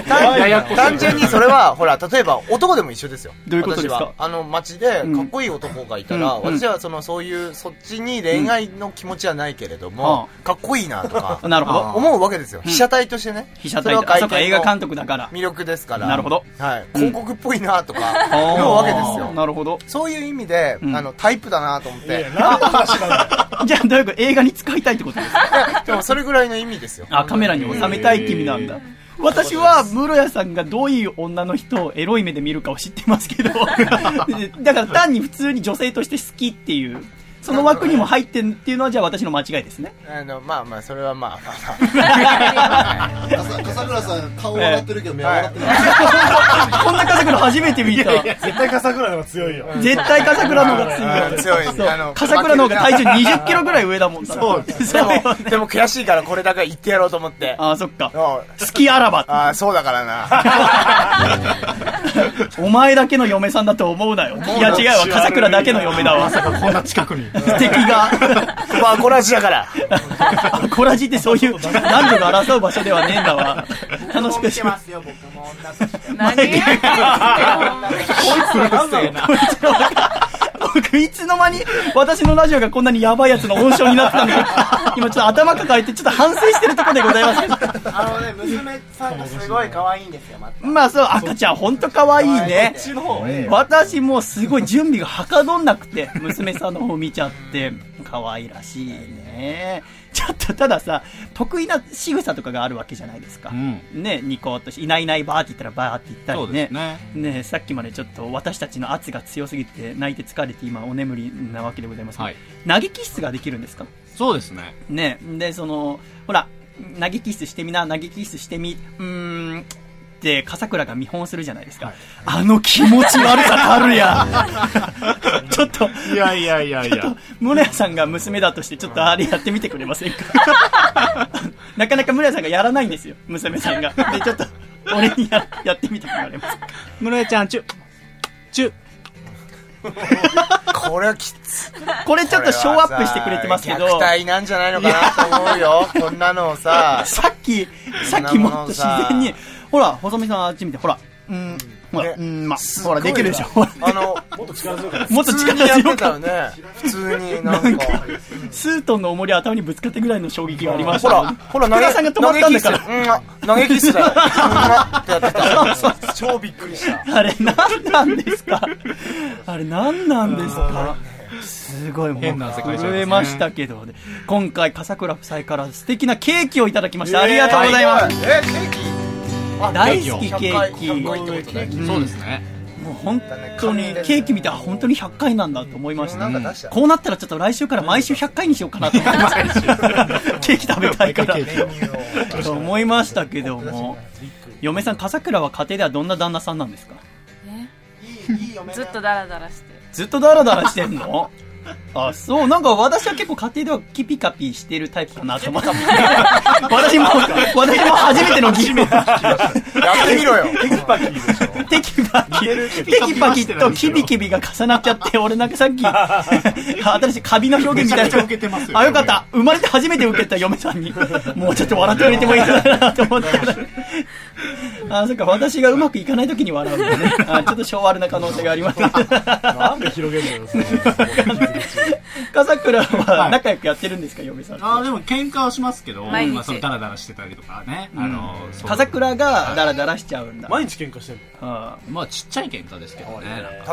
単 単純にそれは、ほら、例えば男でも一緒ですよ。どういうことですか？私はあの、街でかっこいい男がいたら、私はその、そういう、そっちに恋愛の気持ちはないけれどうんも、かっこいいなとか、なるほど。思うわけですよ。被写体としてね。被写体とか、映画監の督だから。魅力ですから。なるほど。はい。広告っぽいなとか、思うわけですよ。なるほど。そういう意味で、うんあの、タイプだなと思って。何の話なんだよ じゃあ、どういうこと？映画に使いたいってことですか？でも、それぐらいの意味ですよ。あ、カメラに収めたいって意味なんだ。私は、室谷さんがどういう女の人をエロい目で見るかを知ってますけど、だから単に普通に女性として好きっていう、その枠にも入ってんっていうのは、じゃあ私の間違いですね。あの、まあまあ、それはまあまあまあ。笠笠倉さん、顔笑ってるけど目は笑ってない。こんな笠倉初めて見た。絶対笠倉の方が強いよ絶対笠倉の方が強い。うん強い。笠倉の方が体重20キロぐらい上だもんな。そうでも、でも悔しいからこれだけ言ってやろうと思って。あ、そっか。うん好きあらば。ああ、そうだからな。お前だけの嫁さんだと思うなよ。いや違うわ、笠倉だけの嫁だわ。こんな近くに。敵が。まあ、これはだから。コラジってそういう男女が争う場所ではねえんだわ。楽しくします。すよ、僕も女として。何僕、いつの間に私のラジオがこんなにヤバいやつの温床になってたのか。今ちょっと頭抱えてちょっと反省してるところでございます。あのね、娘さんがすごい可愛いんですよ、また。まあそう、赤ちゃんほんと可愛いね。私もうすごい準備がはかどんなくて、娘さんの方見ちゃって、可愛らしいね。ちょっとたださ、得意な仕草とかがあるわけじゃないですか。うん。ね、ニコッとし、いないいないばーって言ったらばーって言ったりね。ね。ねさっきまでちょっと私たちの圧が強すぎて泣いて疲れて今お眠りなわけでございますはい。投げキッスができるんですか？そうですね。ねで、その、ほら、投げキッスしてみな、投げキッスしてみ、うーん、って、笠倉が見本するじゃないですか。あの気持ち悪さたるや。ちょっと、いやいやいやいや。宗谷さんが娘だとして、ちょっとあれやってみてくれませんか？なかなか宗谷さんがやらないんですよ、娘さんが。で、ちょっと、俺にややってみてもらえますか？室江ちゃん、チュ、チュ。これはきつこれちょっとショーアップしてくれてますけど虐、待なんじゃないのかなと思うよ。こんなのをさ。さっき、さっきもっと自然に、ほら、細見さんあっち見て、ほら、うん、ほら、ねうん、まあ、ほら、できるでしょ。あの、もっと力強くもっと普通に力やって強く。たよね。普通になんか。スートンの重り頭にぶつかったぐらいの衝撃がありましほた。ら、ほら、投げ、さんが止まったんだから。投げキッスうんあ投げキッスだよ。うんあってやってた。超びっくりした。あれ、何なんですか？あれ、何なんですか？すごい、もう、震えましたけど、ね、今回、笠倉夫妻から素敵なケーキをいただきました。ありがとうございます。え、ケーキ？あ大好き100ケ回ーキ。100回ってことね。そうですね。もう本当に、ケーキ見て、あ本当に100回なんだと思いましたこうなったらちょっと来週から毎週100回にしようかなと思いました。ケーキ食べたいから。と思いましたけども。嫁さん、笠倉は家庭ではどんな旦那さんなんですか？ずっとダラダラしてずっとダラダラしてんの？あ、そう、なんか私は結構家庭ではキピカピしてるタイプかなと思って。私も、私も初めての疑問。やってみろよ。テキパキ、テキパキとキビキビが重なっちゃって、俺なんかさっき、新しいカビの表現みたいな。受けてますよあ、よかった。生まれて初めて受けた嫁さんに、もうちょっと笑ってくれてもいいかなと思って。あ、そっか、私がうまくいかない時に笑うんだね。あ、ちょっと性悪な可能性があります。なんで広げるのよ笠倉は仲良くやってるんですか、嫁さんと。ああ、でも喧嘩はしますけど、毎日。まあ、そのダラダラしてたりとかね。あの、笠倉がダラダラしちゃうんだ。毎日喧嘩してんの？あまあ、ちっちゃい喧嘩ですけどね。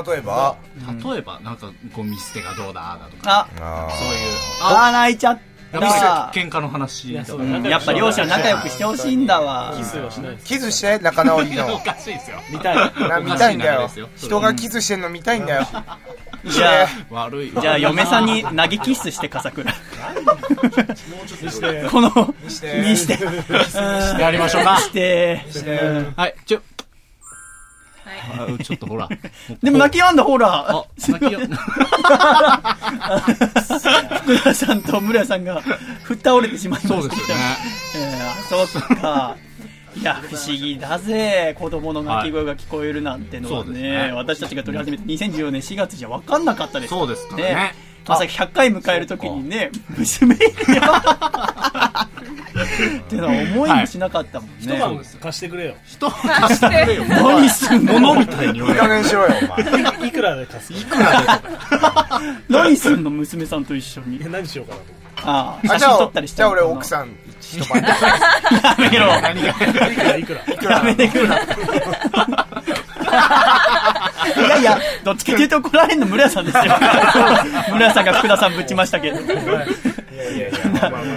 例えば、例えば、なんか、ゴミ捨てがどうだだとか、あ、あそういう、あー。泣いちゃっやったぱ。り喧嘩の話とか。うんやっぱ両者仲良くしてほしいんだわ。キスはしないですキスして、仲直りの。おかしいですよ。見たいな見たいんだよ。人がキスしてんの見たいんだよ。じゃあ、悪い。じゃあ嫁さんに投げキッスして笠倉。して この、見してにして。やりましょうか。して。うんはい、ちょ、はいあちょっとほら。でも泣きやんだ、ほらあ。、泣きよ。福田さんと村屋さんが、ふっ倒れてしまいました。そうですよね。えー、そうか。いや、不思議だぜ。子供の泣き声が聞こえるなんてのははいね。ね私たちが撮り始めて2014年4月じゃ分かんなかったです。そうですね。まさか100回迎えるときにね、娘ってのは思いもしなかったもんね。一晩貸してくれよ人を貸してくれよ。何すんの物みたいに言わいいれる。加減しろよ、お前。いくらで貸すいくらで。何すんの？娘さんと一緒に。何しようかなとああ、あ、じゃあ写真撮ったりし、たじゃあ俺奥さん一晩。やめろ。いくらいくら？やめてくるな。いやいや、どっちかというと怒られるの村屋さんですよ。村屋さんが福田さんぶちましたけど。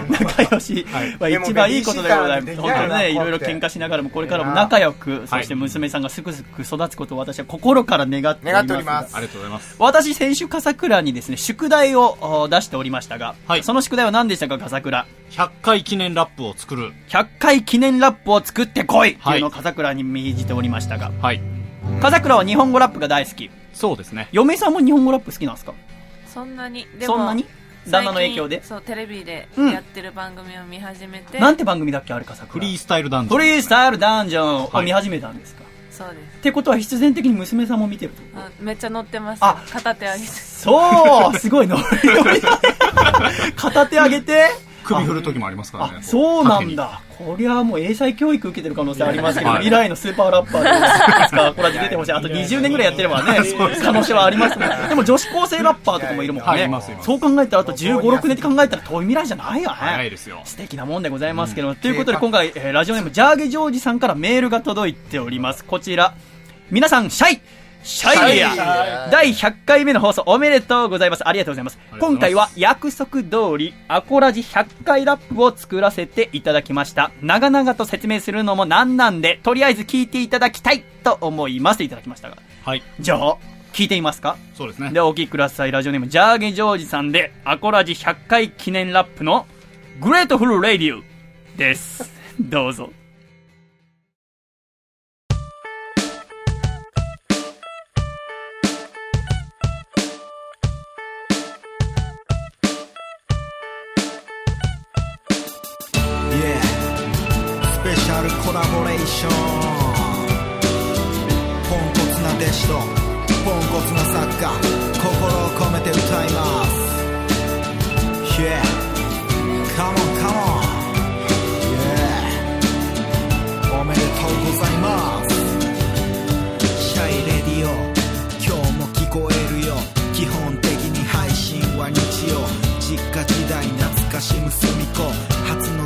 仲良しは一番いいことでございます。本当ね、いろいろ喧嘩しながらも、これからも仲良く、そはいして娘さんがすくすく育つことを私は心から願っております。ありがとうございます。私、先週、笠倉にですね、宿題をお出しておりましたが、はいその宿題は何でしたか、笠倉？100回記念ラップを作る。100回記念ラップを作ってこいってはいいうのを笠倉に命じておりましたが、はい。笠倉は日本語ラップが大好き。そうですね。嫁さんも日本語ラップ好きなんですか？そんなに。でもそんなに？旦那の影響で？そうテレビでうん。やってる番組を見始めて、なんて番組だっけあれ笠倉。フリースタイルダンジョン。フリースタイルダンジョンを見始めたんですか、そうです。ってことは必然的に娘さんも見てると？あめっちゃ乗ってます。あ片手上げて。そうすごいノリノリ片手上げて首振る時もありますからねあ。そうなんだ。こりゃもう英才教育受けてる可能性ありますけど、はい未来のスーパーラッパーでいつか これで出てほしいあと20年ぐらいやってればね 可能性はありますね。でも女子高生ラッパーとかもいるもんね、そう考えたらあと1 5 6年って考えたら遠い未来じゃない。よね早いですよ。素敵なもんでございますけど、ということで今回、えーラジオネームジャーゲジョージさんからメールが届いております。こちら。皆さんシャイシャイヤ第100回目の放送おめでとうございます。ありがとうございます。ます。今回は約束通りアコラジ100回ラップを作らせていただきました。長々と説明するのもなんなんでとりあえず聞いていただきたいと思います。いただきましたが。はい。じゃあ聞いてみますか？そうですね。ではお聞きください。ラジオネームジャーゲジョージさんでアコラジ100回記念ラップのグレートフルレディオです。どうぞなるコラボレーション。ポンコツな弟子とポンコツな作家心を込めて歌います。Yeah Come on come on Yeah おめでとうございます。シャイレディオ。今日も聞こえるよ。基本的に配信は日曜。実家時代懐かしむ隅みこ。初の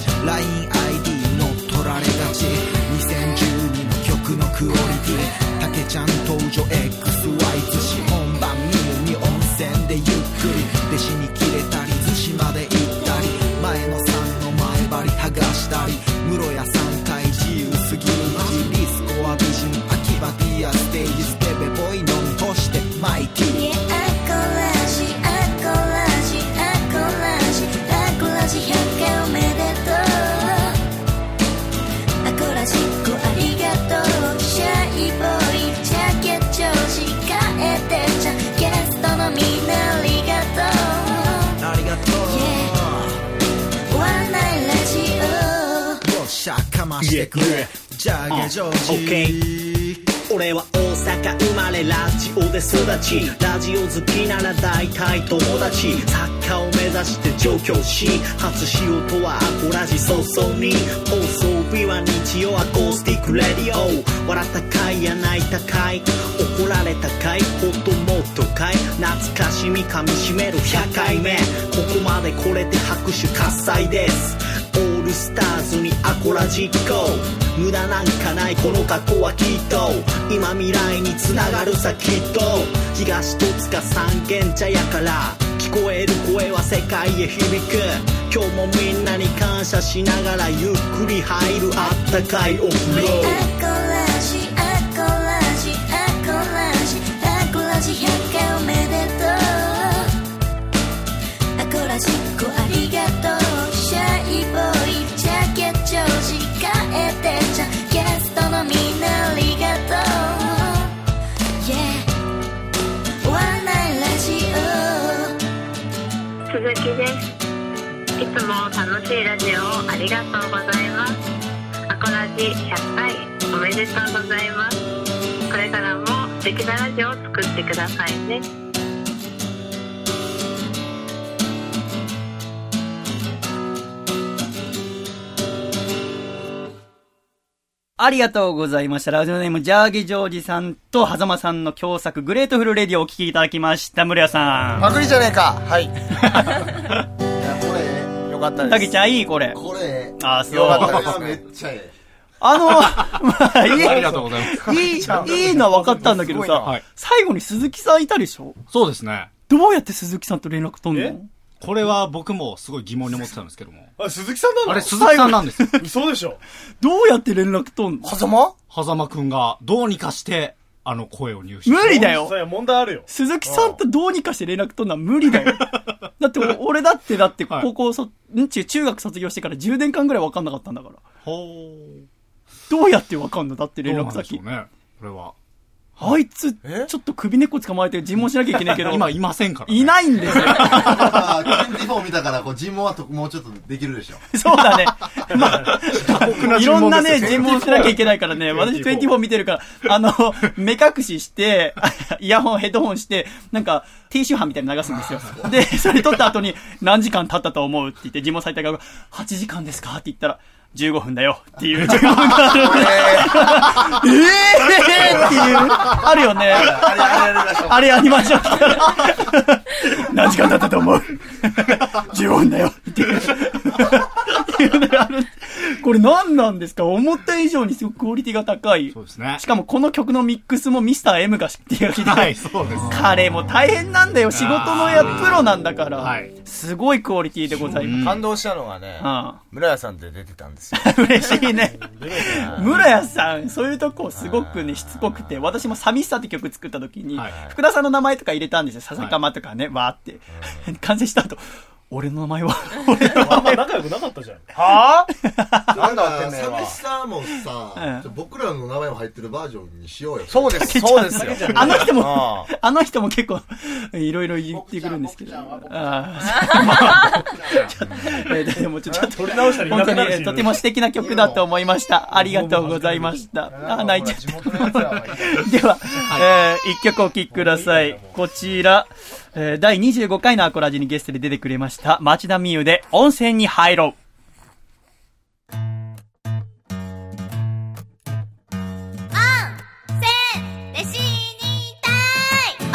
ち。LINEID 乗っ取られがち。2012の曲のクオリティ。たけちゃん登場 XY 寿司本番見るに温泉でゆっくり。弟子に切れたり寿司まで行ったり。前野さんの前張り剥がしたり。室屋さんましてくれ。ジャーゲジョージ俺は大阪生まれラジオで育ち。ラジオ好きなら大体友達。作家を目指して上京し初仕事はアコラジ早々に。放送日は日曜アコースティックレディオ。笑ったかいや泣いたかい。怒られたかい。ほっともっとかい。懐かしみかみしめる100回目。ここまでこれで拍手喝采ですスターズにアコラ実行。無駄なんかないこの過去はきっと。今未来につながるさきっと。東戸塚三軒茶屋から。聞こえる声は世界へ響く。今日もみんなに感謝しながらゆっくり入るあったかいお風呂。鈴木です。いつも楽しいラジオをありがとうございます。アコラジ100回おめでとうございます。これからも素敵なラジオを作ってくださいね。ありがとうございました。ラジオネーム、ジャーゲジョージさんと、狭間さんの共作、グレートフルレディオをお聴きいただきました。村屋さん。パクリじゃねえかはい。よかったです。たけちゃんいいこれ。これ、あ、そう。よかっためっちゃええ。あの、まあ、いい。ありがとうございます。いい、いいのは分かったんだけどさ、はい最後に鈴木さんいたでしょ？そうですね。どうやって鈴木さんと連絡取んの？これは僕もすごい疑問に思ってたんですけども。あ、鈴木さんなのあれ、鈴木さんなんですよ。嘘でしょどうやって連絡取んの？狭間？狭間くんがどうにかして、あの声を入手無理だよそれ問題あるよ。鈴木さんとどうにかして連絡取るのは無理だよ。だってお、俺だってだって高校そ、んちゅ中学卒業してから10年間ぐらい分かんなかったんだから。ほどうやって分かんの？だってどう連絡先なんでしょう。ね。これは。あいつ、ちょっと首根っこ捕まえて尋問しなきゃいけないけど。今いませんから、いないんですよ。あー24見たから、こう、尋問はともうちょっとできるでしょ。そうだね。まあ、いろんなね、尋問しなきゃいけないからね、私24見てるから、あの、目隠しして、イヤホン、ヘッドホンして、なんか、低周波みたいに流すんですよ。で、それ撮った後に、何時間経ったと思うって言って、尋問された側が、8時間ですかって言ったら、15分だよっていう尋問がある。ええーっていう、あるよね。あれやりましょう。何時間経ったと思う ?15 分だよっていう。これ何なんですか？思った以上にすごくクオリティが高い。そうですね。しかもこの曲のミックスもミスター M が手がけてはい、そうです。彼も大変なんだよ。仕事のや、プロなんだから。はいすごいクオリティでございます。感動したのがね、村屋さんって出てたんですよ。嬉しいね。村屋さん、そういうとこすごくね、しつこくて、私も寂しさって曲作った時に、福田さんの名前とか入れたんですよ。笹かまとかね、わーって。完成した後、俺の名前は、俺の名前は。仲良くなかったじゃん。はぁなんだってんね寂しさもさ、僕らの名前も入ってるバージョンにしようよ。そうです、そうですよ。あの人もあ、あの人も結構、いろいろ言ってくるんですけど。ああ でもちょっと、取り直したらいな本当にとても素敵な曲だと思いました。ありがとうございました。あ、泣いちゃった。では、えー一曲お聴きください。こちら、えー、第25回のアコラジにゲストで出てくれました、町田美優で温泉に入ろう。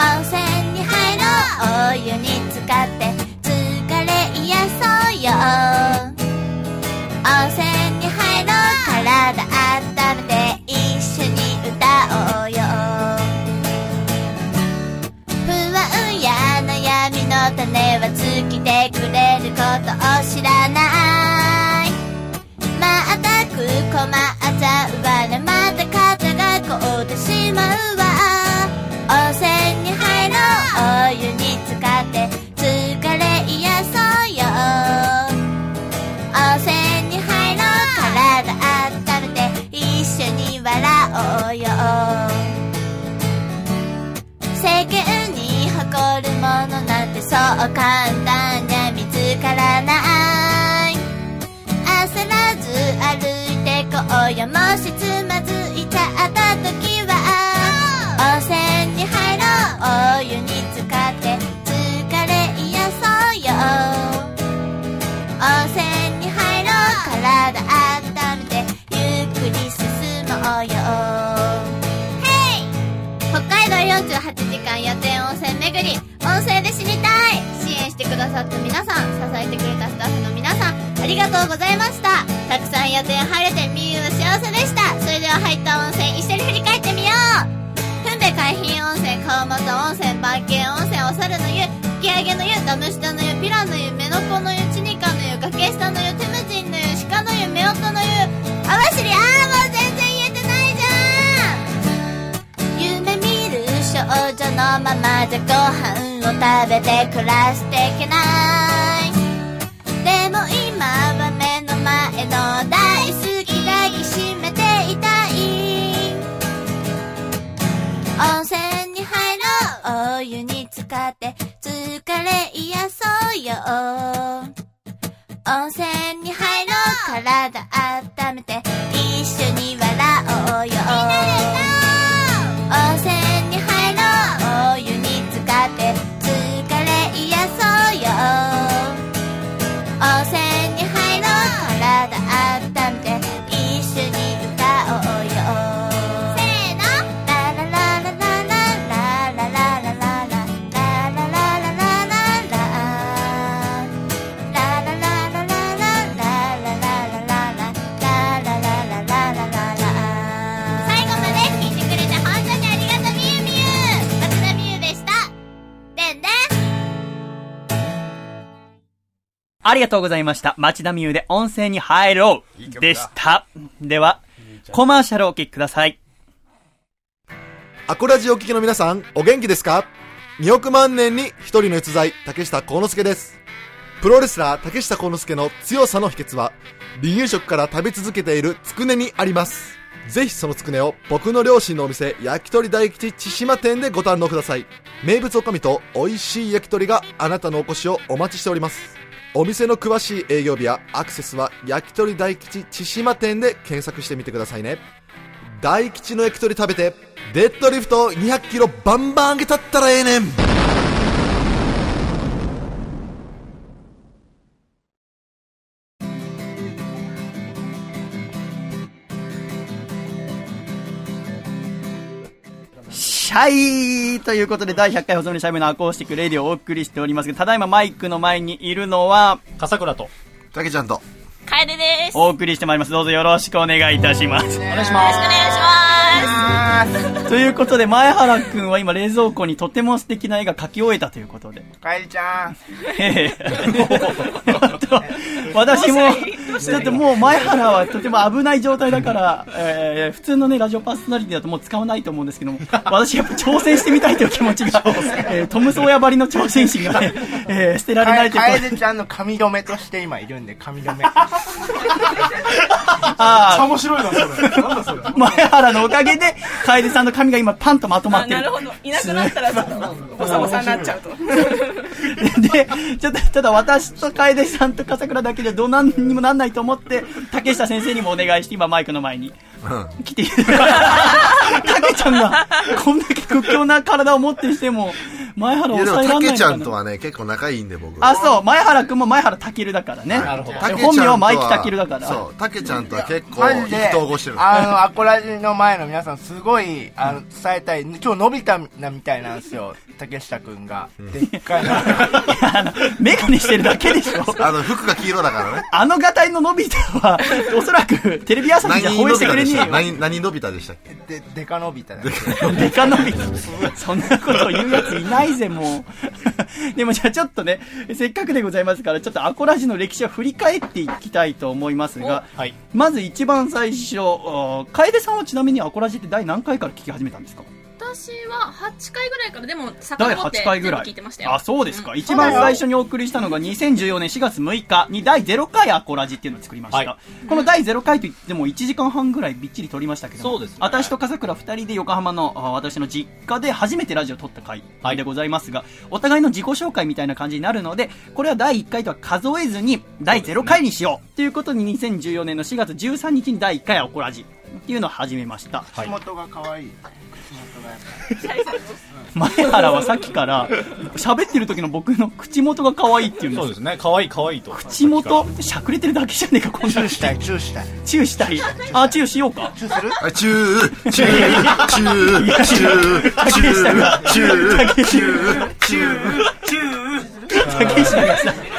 温泉に入ろうお湯に浸かってそう簡単にゃ見つからない。焦らず歩いてこう。よもしつさった皆さん、支えてくれたスタッフの皆さん、ありがとうございました。たくさん予定晴れてみゆうの幸せでした。それでは入った温泉一緒に振り返ってみようふんべ海浜温泉、川本温泉、番犬温泉、お猿の湯、吹上げの湯、ダム下の湯、ピラの湯、目の子の湯、チニカの湯、崖下の湯、テムジンの湯、鹿の湯、夫婦の湯、網走あー少女のままじゃご飯を食べて暮らしていけない。でも今は目の前の大好き抱きしめていたい。温泉に入ろうお湯に浸かって疲れ癒そうよ。温泉に入ろう体温めて一緒に笑おうよ。ありがとうございました。町田美優で温泉に入ろうでした。では、コマーシャルお聞きください。アコラジお聞きの皆さん、お元気ですか ?2 億万年に一人の逸材、竹下幸之助です。プロレスラー竹下幸之助の強さの秘訣は、離乳食から食べ続けているつくねにあります。ぜひそのつくねを僕の両親のお店、焼き鳥大吉千島店でご堪能ください。名物おかみと美味しい焼き鳥があなたのお越しをお待ちしております。お店の詳しい営業日やアクセスは焼き鳥大吉千島店で検索してみてくださいね。大吉の焼き鳥食べて、デッドリフト200キロバンバン上げたったらええねんシャイということで、第100回細身のシャイボーイのアコースティックレディオをお送りしておりますが、ただいまマイクの前にいるのは、笠倉と、たけちゃんと、楓です。お送りしてまいります。どうぞよろしくお願いいたします。お願いしよろしくお願いします。ということで、前原くんは今冷蔵庫にとても素敵な絵が描き終えたということで。かえりちゃん。ええ私も、だってもう前原はとても危ない状態だから、えー普通のね、ラジオパーソナリティだともう使わないと思うんですけども、私やっぱ挑戦してみたいという気持ちが、えートムソーヤばりの挑戦心がね、えー捨てられないというかかえでちゃんの髪留めとして今いるんで、髪留め。あー面白いな、それ。なんだそれ。前原のおかげで、楓さんの髪が今パンとまとまってる。なるほど。いなくなったら ちょっと、ボサボサになっちゃうと。で、ちょっと、ただ私と楓さんと笠倉だけでどうなんにもなんないと思って、竹下先生にもお願いして、今マイクの前に来ていただいた。竹ちゃんが、こんだけ屈強な体を持ってしても、前原抑えらたけちゃんないのかな。んとはね、結構仲いいんで、僕。あ、そう、前原くんも前原たけるだからね。なるほど本名は前木たけるだから。そう、たけちゃんとは結構意気マジで投合してる。あの、アコラジの前の皆さん、すごい、あの、伝えたい。今日伸びたなみたいなんですよ。竹下くんが、でっかい メガネしてるだけでしょあの、服が黄色だからね。あのガタイののび太は、おそらくテレビ朝日じゃ放映してくれねえよ。何、何のび太でしたっけ？で、でかのび太だデカのび太。そんなことを言うやついないぜ、もう。でもじゃあちょっとね、せっかくでございますから、ちょっとアコラジの歴史を振り返っていきたいと思いますが、はい。まず一番最初、楓さんはちなみにアコラジって第何回から聞き始めたんですか？私は8回ぐらいからでもって8回ぐらい。聞いてましたよ。あそうですか、一番最初にお送りしたのが2014年4月6日に第0回アコラジっていうのを作りました、はい。この第0回といっても1時間半ぐらいびっちり撮りましたけどもそうですね。私と笠倉2人で横浜のあ私の実家で初めてラジオを撮った回でございますが、お互いの自己紹介みたいな感じになるのでこれは第1回とは数えずに第0回にしようということに2014年の4月13日に第1回アコラジていうのを始めました、はい、口元が可愛い 前原はさっきから喋ってる時の僕の口元が可愛いっていうんです。そうですね。可愛い可愛いと。口元しゃくれてるだけじゃねえかこんなチューしたい。チューしたい。チューしたい。あチューしようか。チューする？あチューチューチューチュー竹下がチューチュー。チューチュー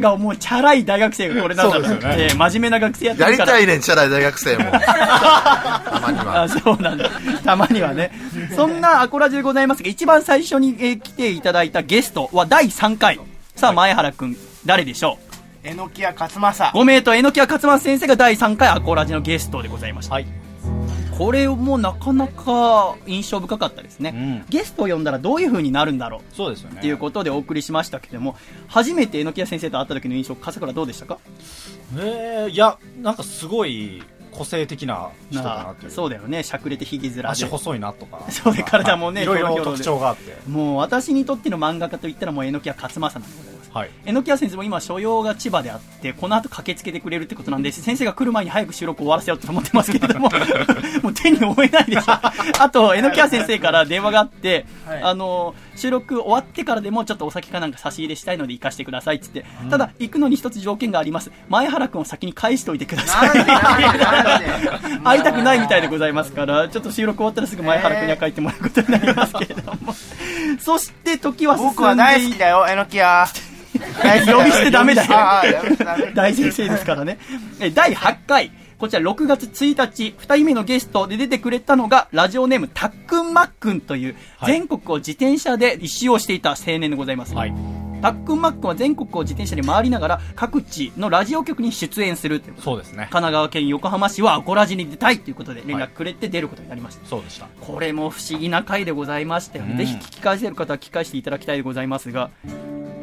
がもうチャラい大学生がこれなんだろそうですよね。えー真面目な学生やってやるから。りたいねん、チャラい大学生も。たまには。あそうなんだ。たまにはね。そんなアコラジでございますが一番最初に、えー来ていただいたゲストは第3回。さあ前原くん誰でしょう？えのきや勝正。ご名答榎谷勝松先生が第3回アコラジのゲストでございました、はい。これもなかなか印象深かったですね、うん。ゲストを呼んだらどういう風になるんだろう。そうですよね。っていうことでお送りしましたけども初めて榎谷先生と会った時の印象笠倉どうでしたか？えー、いや、なんかすごい個性的な人だなっていう。そうだよね。しゃくれてひげ面で足細いなとか。そうで体もねいろいろ特徴があって。もう私にとっての漫画家といったらもう榎谷勝正なんでございますはい。榎谷先生も今所用が千葉であってこの後駆けつけてくれるってことなんで先生が来る前に早く収録終わらせようと思ってますけれども。もう手に負えないでしょ。あと榎谷先生から電話があって、はい。あの収録終わってからでもちょっとお酒かなんか差し入れしたいので行かしてくださいっつって、ただ行くのに一つ条件があります前原君を先に返しておいてください会いたくないみたいでございますからちょっと収録終わったらすぐ前原君には帰ってもらうことになりますけれども、そして時は進んで僕は大好きだよ、えのきや。呼び捨てダメだよ。大先生ですからね。え第8回。こちら6月1日、2人目のゲストで出てくれたのが、ラジオネームたっくんまっくんという、はい全国を自転車で一周をしていた青年でございます。はい。たっくんまっくんは全国を自転車で回りながら、各地のラジオ局に出演するということそうですね神。奈川県横浜市はアコラジに出たいということで連絡くれて出ることになりました。そうでした。これも不思議な回でございましたよね、うんぜひ聞き返せる方は聞き返していただきたいでございますが、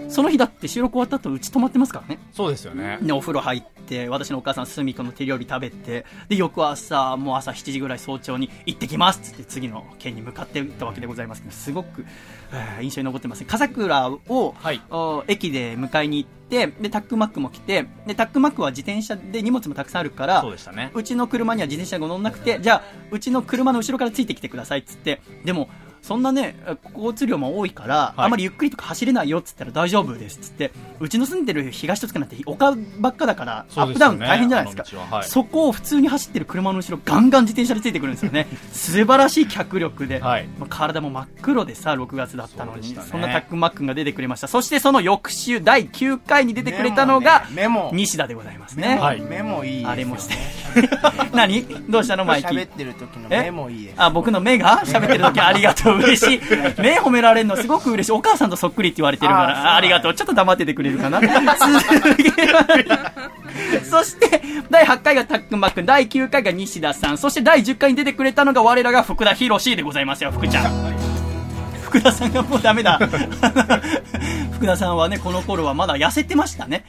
その日だって収録終わった後、うち泊まってますからね。そうですよね。で、お風呂入って、私のお母さん、すみこの手料理食べて、で、翌朝、もう朝7時ぐらい早朝に行ってきますっつって、次の県に向かっていったわけでございますけど、すごく、えー印象に残ってます。笠倉を、はいお駅で迎えに行って、で、タックマックも来て、で、タックマックは自転車で荷物もたくさんあるから、そうでしたね。うちの車には自転車が乗んなくて、じゃあ、うちの車の後ろからついてきてくださいっつって、でも、そんなね、交通量も多いから、あまりゆっくりとか走れないよっつったら大丈夫ですっつって、うちの住んでる東戸塚なんて丘ばっかだから、アップダウン大変じゃないですか。ははいそこを普通に走ってる車の後ろ、ガンガン自転車でついてくるんですよね。素晴らしい脚力で、はいまあ体も真っ黒でさ、6月だったのに、そねそんなタックンマックンが出てくれました。そしてその翌週、第9回に出てくれたのが、メモ。西田でございますね。はいメモいい。あれもして。何？どうしたのマイキー？喋ってる時のメモいい。あ、僕の目が？喋ってる時ありがとう、嬉しい。目褒められるのすごく嬉しい。お母さんとそっくりって言われてるから、ありがとう。ちょっと黙っててくれるかな。そして、第8回がたっくんばっくん、第9回が西田さん、そして第10回に出てくれたのが我らが福田博士でございますよ、福ちゃん。福田さんがもうダメだ。福田さんはね、この頃はまだ痩せてましたね。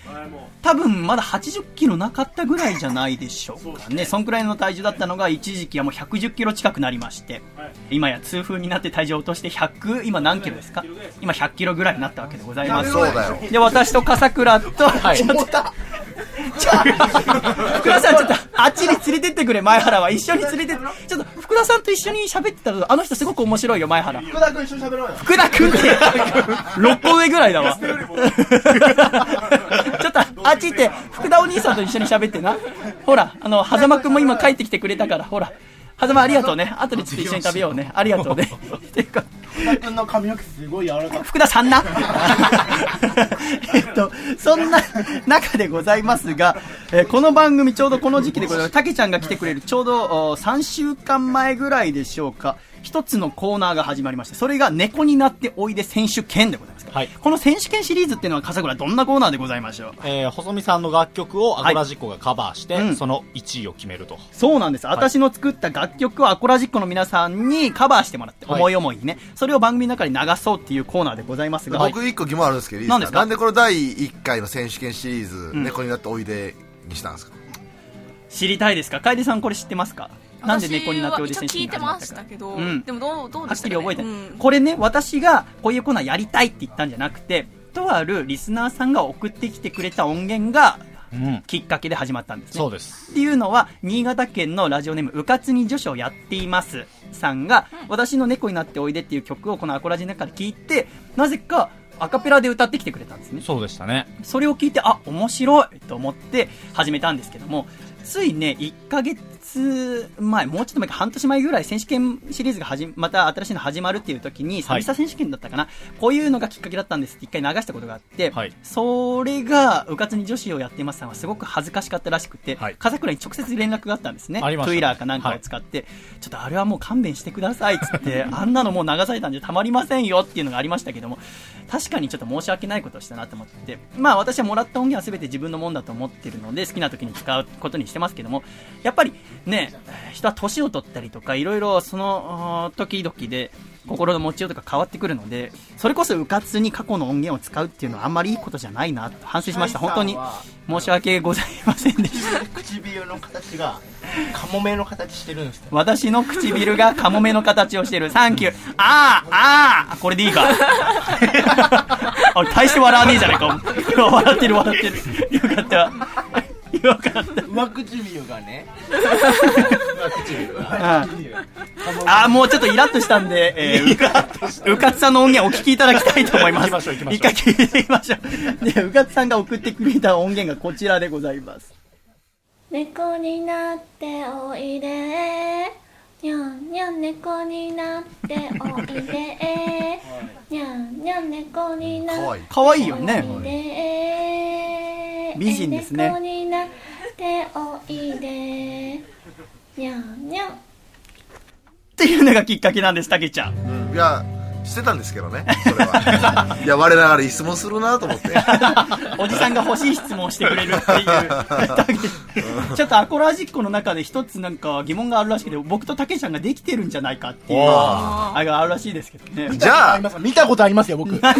多分まだ80キロなかったぐらいじゃないでしょうかね。そんくらいの体重だったのが一時期はもう110キロ近くなりまして、今や痛風になって体重を落として100、今何キロですか？今100キロぐらいになったわけでございます。そうだよ。で、私と笠倉と、ちょっと、ちょ福田さんちょっとあっちに連れてってくれ、前原は。一緒に連れてって、ちょっと福田さんと一緒に喋ってたら、あの人すごく面白いよ、前原。福田君一緒に喋ろうよ。福田君って、6個上ぐらいだわ。あっち行って、福田お兄さんと一緒に喋ってな。ほら、あの、狭間くんも今帰ってきてくれたから、ほら。はざまありがとうね。後でちょっと一緒に食べようね。ありがとうね。っていうか、福田君の髪の毛すごい柔らかい。福田さんなえっと、そんな中でございますが、えーこの番組ちょうどこの時期でございます。たけちゃんが来てくれるちょうどお3週間前ぐらいでしょうか。一つのコーナーが始まりまして、それが猫になっておいで選手権でございます。この選手権シリーズっていうのは笠倉どんなコーナーでございましょう？えー、細見さんの楽曲をアコラジッコがカバーして、うん。その1位を決めると。そうなんです。私の作った楽曲をアコラジックの皆さんにカバーしてもらって、はい。思い思いにね、それを番組の中に流そうっていうコーナーでございます。が、僕一個疑問あるんですけどいい何ですか？なんでこの第1回の選手権シリーズ、ん。猫になっておいでにしたんですか？知りたいですか？楓さんこれ知ってますか？なんで猫になっておいで選手私は一応聞いてましたけど、うん。でもどうどうはっでしたか、ね、きり覚えてない、うん。これね私がこういうコーナーやりたいって言ったんじゃなくてとあるリスナーさんが送ってきてくれた音源がきっかけで始まったんですね、そうです。っていうのは新潟県のラジオネームうかつに女子をやっていますさんが、私の猫になっておいでっていう曲をこのアコラジの中で聞いてなぜかアカペラで歌ってきてくれたんですね。そうでしたね。それを聞いてあ面白いと思って始めたんですけどもついね1ヶ月前もうちょっと前か半年前ぐらい選手権シリーズが始ままた新しいの始まるっていう時にはい。久々選手権だったかな、こういうのがきっかけだったんですって一回流したことがあって、それがうかつに女子をやっていますさんはすごく恥ずかしかったらしくて、風倉に直接連絡があったんですね。ありましたトゥイラーかなんかを使って、ちょっとあれはもう勘弁してくださいっつって あんなのもう流されたんじゃたまりませんよっていうのがありましたけども確かにちょっと申し訳ないことをしたなと思ってまあ私はもらった音源は全て自分のもんだと思ってるので好きな時に使うことにしてますけどもやっぱりね人は年を取ったりとかいろいろその時々で心の持ちようとか変わってくるのでそれこそうかつに過去の音源を使うっていうのはあんまりいいことじゃないなと反省しました本当に申し訳ございませんでした唇の形がカモメの形してるんです私の唇がカモメの形をしてる。サンキュー。あー、あー、これでいいか。あれ、大して笑わねえじゃねえか。笑ってる笑ってる。よかった。よかった。上唇がね。あー、もうちょっとイラッとしたんで、えー、うか、うかつさんの音源お聞きいただきたいと思います。一回聞いてみましょう。で、うかつさんが送ってくれた音源がこちらでございます。猫になっておいで。にゃんにゃん猫になっておいで。にゃんにゃん猫になってかわいいよねおいで美人ですね。猫になっておいで。にゃんにゃん。っていうのがきっかけなんです、たけちゃん。いやしてたんですけどねそれは。いや我ながら質問するなと思って。おじさんが欲しい質問をしてくれるっていう。ちょっとアコラジックの中で一つなんか疑問があるらしくて、僕とたけちゃんができてるんじゃないかっていう、ああれがあるらしいですけどね。じゃあ見たことありますよ僕。じゃ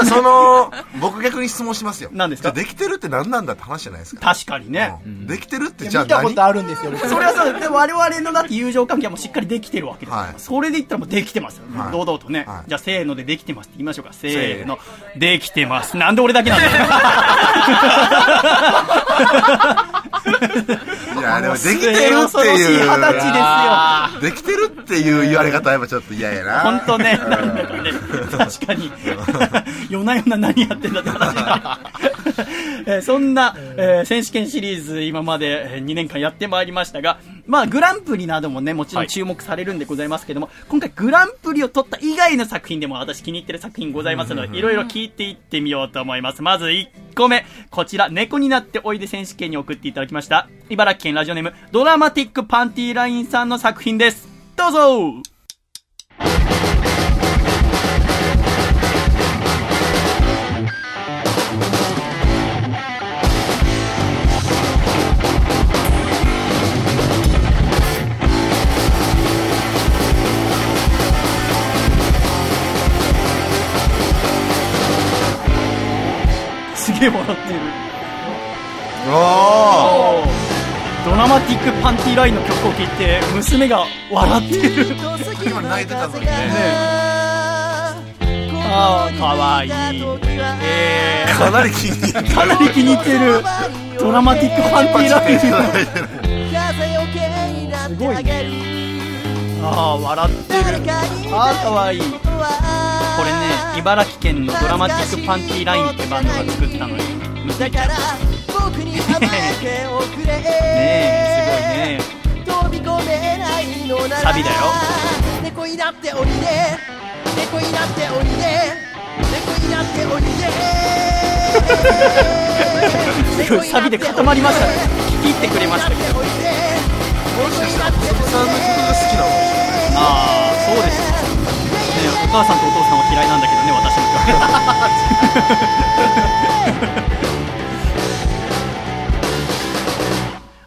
あその僕逆に質問しますよ。何ですか？できてるって何なんだって話じゃないですか。確かにね。できてるってじゃあ見たこと何あるんですよ僕。それはそう、で我々のだって友情関係はもうしっかりできてるわけですそれで言ったらもうできてますよね。はい堂々とね、じゃあせーのでできてますって言いましょうか。せーの。できてます。なんで俺だけなんだよ。いやでもできてるっていいう二十歳ですよ。できてるっていう言われ方はやっぱちょっと嫌やな本当ね、うんなんだかね、確かに、夜な夜な何やってんだって話が、えーそんな、えー選手権シリーズ、今までえー2年間やってまいりましたが、まあ、グランプリなどもね、もちろん注目されるんでございますけども、今回グランプリを取った以外の作品でも私気に入ってる作品ございますので、いろいろ聞いていってみようと思います。まず1個目、こちら、猫になっておいで選手権に送っていただきました、茨城県ラジオネーム、ドラマティックパンティーラインさんの作品です。どうぞげえ笑ってる。おドラマティックパンティーラインの曲を聴いて娘が笑ってる。今泣いてたのにね。ああかわいい、えー、かなり気に入ってる。かなり気に入ってる。ドラマティックパンティーライン。すごいね。ああ笑ってる。ああかわいい。これね茨城県のドラマティックパンティーラインってバンドが作ったのよ娘ちゃんね。えすごいね。サビだよ猫になっておいで猫になっておいで猫になっておいですごいサビで固まりましたね。聞き入ってくれましたけど。もしかしたら細見さんの曲が好きなの。かもしれないああそうですお母さんとお父さんは嫌いなんだけどね私の曲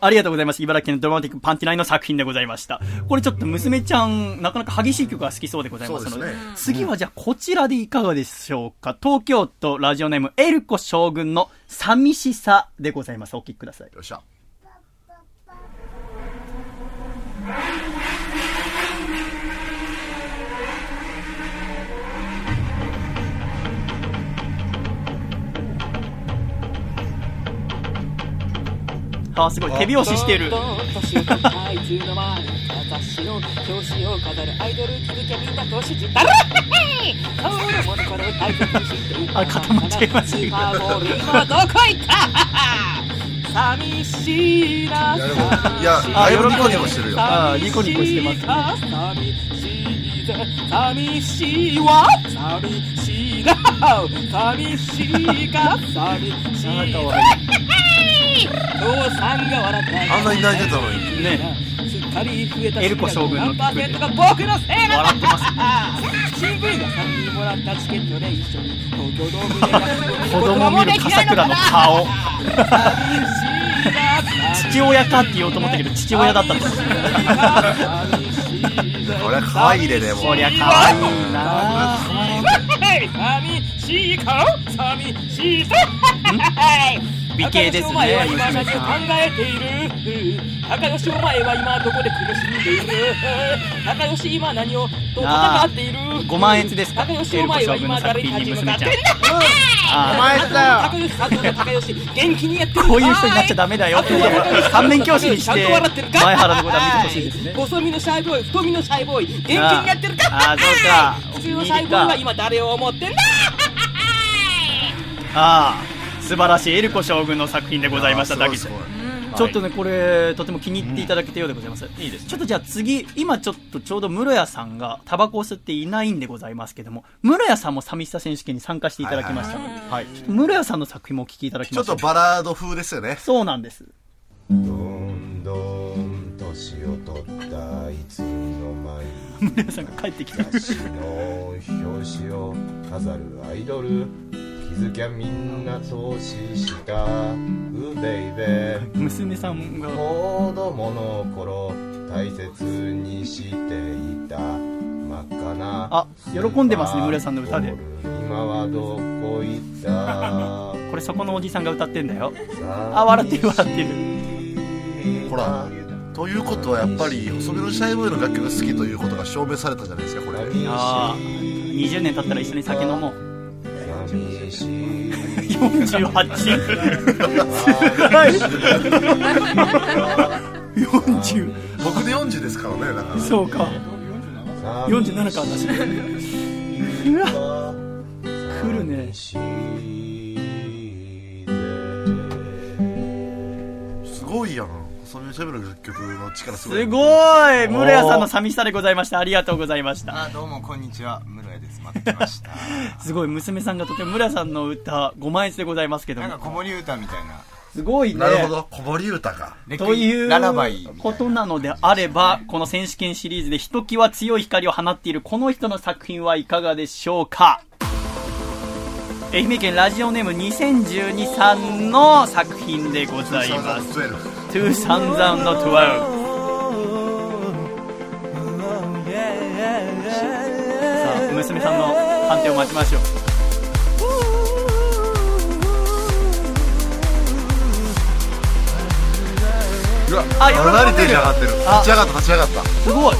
ありがとうございます。茨城県のドラマティックパンティナイの作品でございました。これちょっと娘ちゃん、なかなか激しい曲が好きそうでございますので、ですね次はじゃあこちらでいかがでしょうか。東京都ラジオネームエルコ将軍の寂しさでございます。お聴きください。よっしゃ。あーすごい手拍子してる。るあ固まっちゃいましたどこ行った寂しいないやだいぶニコニコしてるよあーニコニコしてます寂しいぜ寂しい。わ寂しい。な寂しい。か寂しい。か父さんが笑ったあんなに泣い。てたのにねすっかり増えたエルコ将軍の何パーセントが僕のせい。なんだ新聞がさんにもらったチケットで一緒に東京ドームで子供見る笠倉の顔。父親かって言おうと思ったけど、父親だったんです。こりゃ可愛いでねもうこりゃ可愛い。な寂しいか寂しいか 美形ですねお前は今何を考えている。高吉お前は今どこで苦しんでいる高吉今何をと戦っている。5万円ですか？高吉お前は今誰に立ち向かってんだお前だよ高吉高吉元気にやってるこういう人になっちゃダメだよ。っていう反面教師にしてと笑ってるか？前原のことは見てほしいですね。細身のシャイボーイ太身のシャイボーイ元気にやってるか？あー。そうか。普通のシャイボーイは今誰を思ってんだ？ああ素晴らしいエルコ将軍の作品でございましただけちょっとね、これ、とても気に入っていただけたようでございます。いいです、ちょっとじゃあ次、今ちょっとちょうど室屋さんがタバコを吸っていないんでございますけども、室屋さんも寂しさ選手権に参加していただきましたので、はい。室屋さんの作品もお聞きいただきちょっましょう。とバラード風ですよね。そうなんです。どんどん年を取ったいつの間に 室屋さんが帰ってきた。雑誌の表紙を飾るアイドル。気づきゃみんな投資したうベイベー娘さんが子供の頃大切にしていた真っ赤なあ、喜んでますね、室屋さんの歌で。今はどこ行った？これそこのおじさんが歌ってんだよ。あ、笑ってる笑ってる。ほらということはやっぱり細身のシャイボーイの楽曲が好きということが証明されたじゃないですかこれああ、20年経ったら一緒に酒飲もう。寂しい 48? 40僕で40ですからねだか。らそうか47か私うわ来るねすごいやん細身のシャイボーイの楽曲の力すごい。すごい。室屋さんの寂しさでございました。ありがとうございました。あどうもこんにちは。室屋です。待ってました。すごい娘さんがとても室屋さんの歌5万円でございますけども。なんか子守歌みたいな。すごいね。なるほど子守歌か。ということなのであれば、この選手権シリーズでひときわ強い光を放っているこの人の作品はいかがでしょうか。愛媛県ラジオネーム2012さんの作品でございます。2012さあ娘さんの判定を待ちましょう。うわあかなりテンション上がってるあ立ち上がった立ち上がったすごい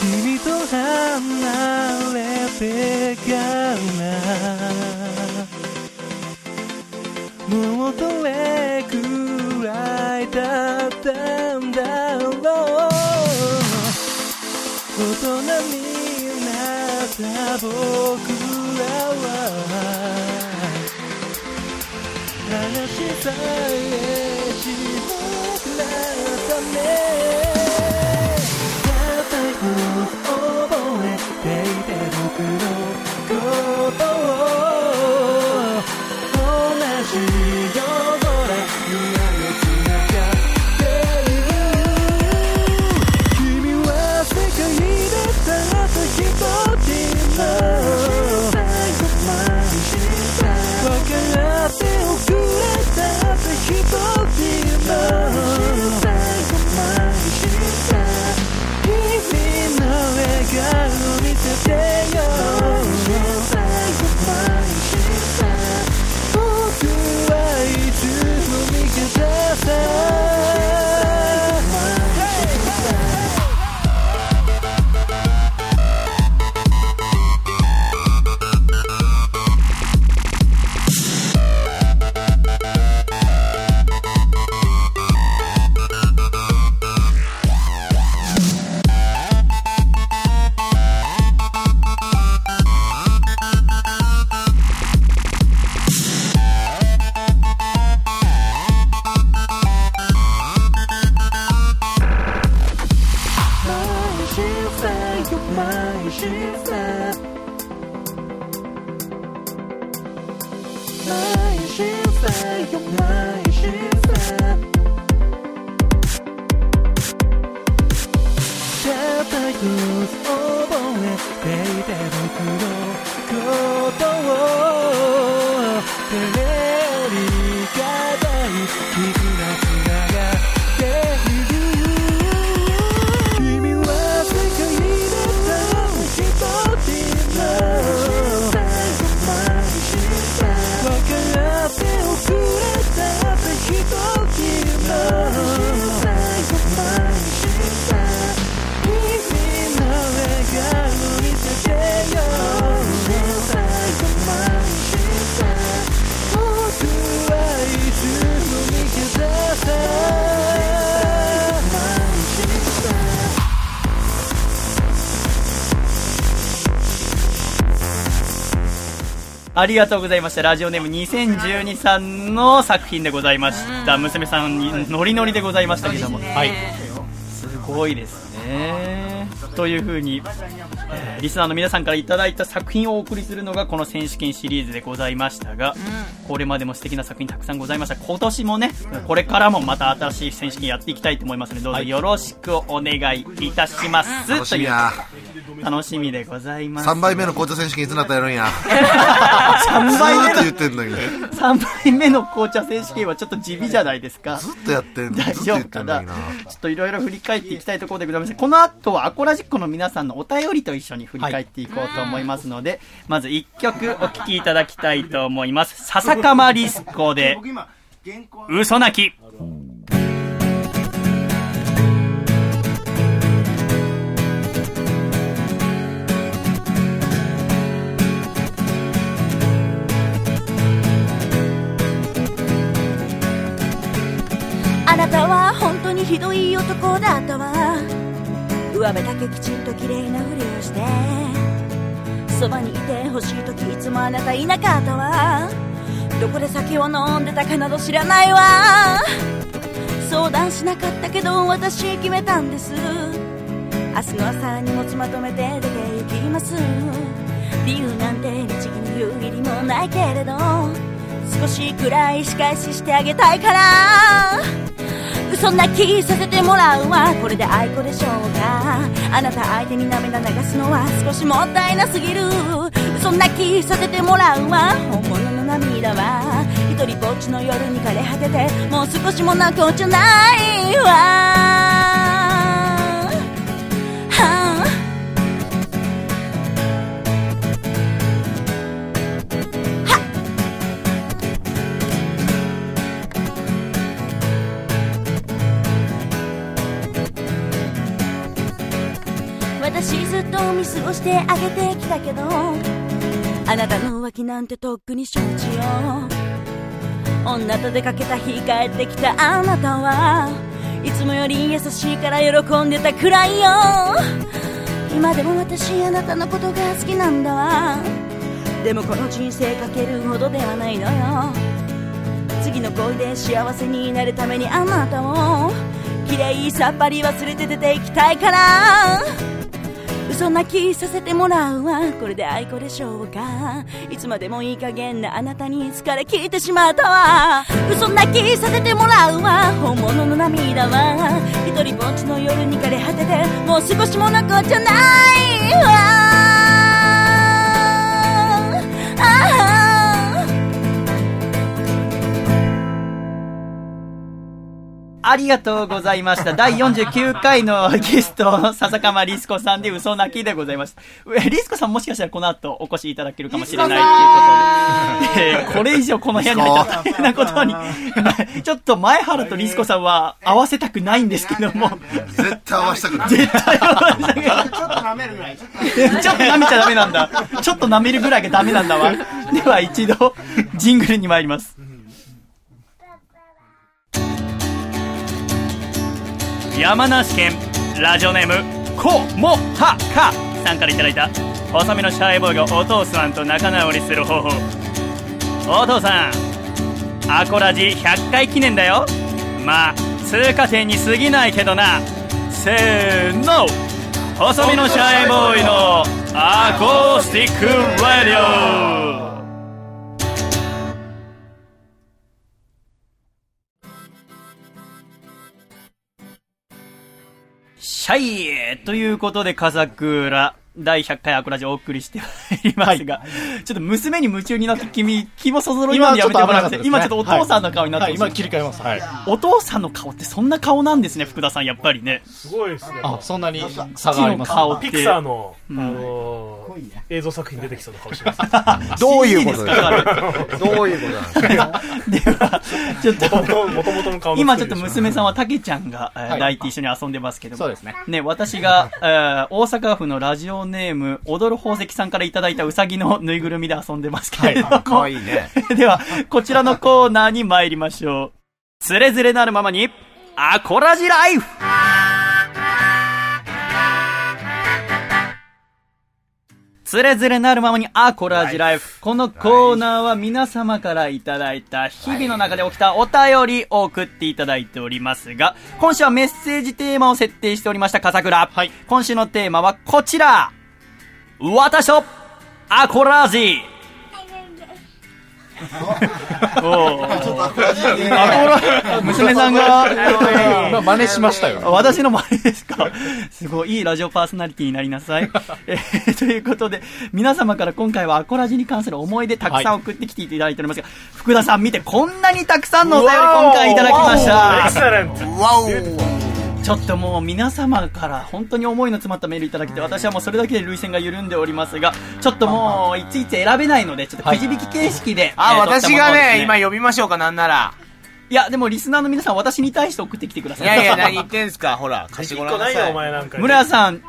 君と離れてからもうどれくらいだったんだろう。大人になった僕らは。さえありがとうございました。ラジオネーム2012さんの作品でございました。娘さんにノリノリでございましたけども。はい。すごいですね。という風に、えーリスナーの皆さんからいただいた作品をお送りするのがこの選手権シリーズでございましたが、これまでも素敵な作品たくさんございました。今年もね、これからもまた新しい選手権やっていきたいと思いますので、どうぞよろしくお願いいたします。楽しみやという楽しみでございます。3杯目の紅茶選手権いつになったらやるんや？3杯目の言ってんのに。3杯目の紅茶選手権はちょっと地味じゃないですか。ずっとやってんの大丈夫かな？ちょっといろいろ振り返っていきたいところでございます。この後はアコラジックの皆さんのお便りと一緒に振り返っていこうと思いますので、まず1曲お聴きいただきたいと思います。笹かまリスコで、嘘泣き。上辺だけきちんと綺麗なふりをしてそばにいてほしい時いつもあなたいなかったわ。どこで酒を飲んでたかなど知らないわ。相談しなかったけど私決めたんです。明日の朝荷物まとめて出て行きます。理由なんて律儀に言う義理もないけれど少しくらい仕返ししてあげたいから。そんな気させてもらうわ。これで愛子でしょうか。あなた相手に涙流すのは少しもったいなすぎる。そんな気させてもらうわ。本物の涙は。一人ぼっちの夜に枯れ果ててもう少しも泣こうじゃないわ。過ごしてあげてきたけどあなたの浮気なんてとっくに承知よ。女と出かけた日帰ってきたあなたはいつもより優しいから喜んでたくらいよ。今でも私あなたのことが好きなんだわ。でもこの人生かけるほどではないのよ。次の恋で幸せになるためにあなたを綺麗さっぱり忘れて出ていきたいから。嘘泣きさせてもらうわ。これで愛子でしょうか。いつまでもいい加減なあなたに疲れ切ってしまったわ。嘘泣きさせてもらうわ。本物の涙は。一人ぼっちの夜に枯れ果ててもう少しも残っちゃないわ。あ。ありがとうございました。第49回のゲスト、笹川リスコさんで嘘泣きでございます。えリスコさんもしかしたらこの後お越しいただけるかもしれないっていうことで、えーこれ以上この部屋に入ったら大変なことに、ちょっと前原とリスコさんは合わせたくないんですけども、絶対合わせたくない。絶対合わせたくない。ちょっと舐めるぐらい。ちょっと舐めちゃダメなんだ。ちょっと舐めるぐらいがダメなんだわ。では一度、ジングルに参ります。山梨県ラジオネームコモハカさんからいただいた細身のシャイボーイがお父さんと仲直りする方法。お父さんアコラジ100回記念だよ。まあ通過点に過ぎないけどな。せーの。細身のシャイボーイのアコースティックラディオシャイということで、風倉、第100回アコラジオお送りしていますが、ちょっと娘に夢中になって君、気もそぞろいのでやめてもらって、今ちょっとお父さんの顔になってはいはい。今切り替えます。はい。お父さんの顔ってそんな顔なんですね、福田さん、やっぱりね。すごいですね。あ、そんなに差があります。顔ピクサーの、うん。あのー映像作品出てきそうな顔してます。どういうことですか？どういうことなんですか？ちょっと、もともとの顔の今ちょっと娘さんはたけちゃんが、えーはい。抱いて一緒に遊んでますけども。そうですね。ね、私が、えー大阪府のラジオネーム、踊る宝石さんからいただいたうさぎのぬいぐるみで遊んでますけれども。かわいいね。では、こちらのコーナーに参りましょう。つれづれなるままに、アコラジライフつれづれなるままにアコラジライフ。このコーナーは皆様からいただいた日々の中で起きたお便りを送っていただいておりますが、今週はメッセージテーマを設定しておりました、笠倉。今週のテーマはこちら私とアコラーちょっとアコラジアコラ娘さんが、まあ 真似しましたよ。私の真似ですか？すごいいいラジオパーソナリティになりなさい。えーということで、皆様から今回はアコラジに関する思い出たくさん送ってきていただいておりますが、福田さん見てこんなにたくさんのお便り今回いただきました。エクセレントわおちょっともう皆様から本当に思いの詰まったメールいただけて、私はもうそれだけで涙腺が緩んでおりますが、ちょっともういついつ選べないので、ちょっとくじ引き形式で。あ、私がね、今呼びましょうか、なんなら。いや、でもリスナーの皆さん私に対して送ってきてください。いやいや、何言ってんすか、ほら、貸してごらんなさい。ないよお前なんか村谷さん、で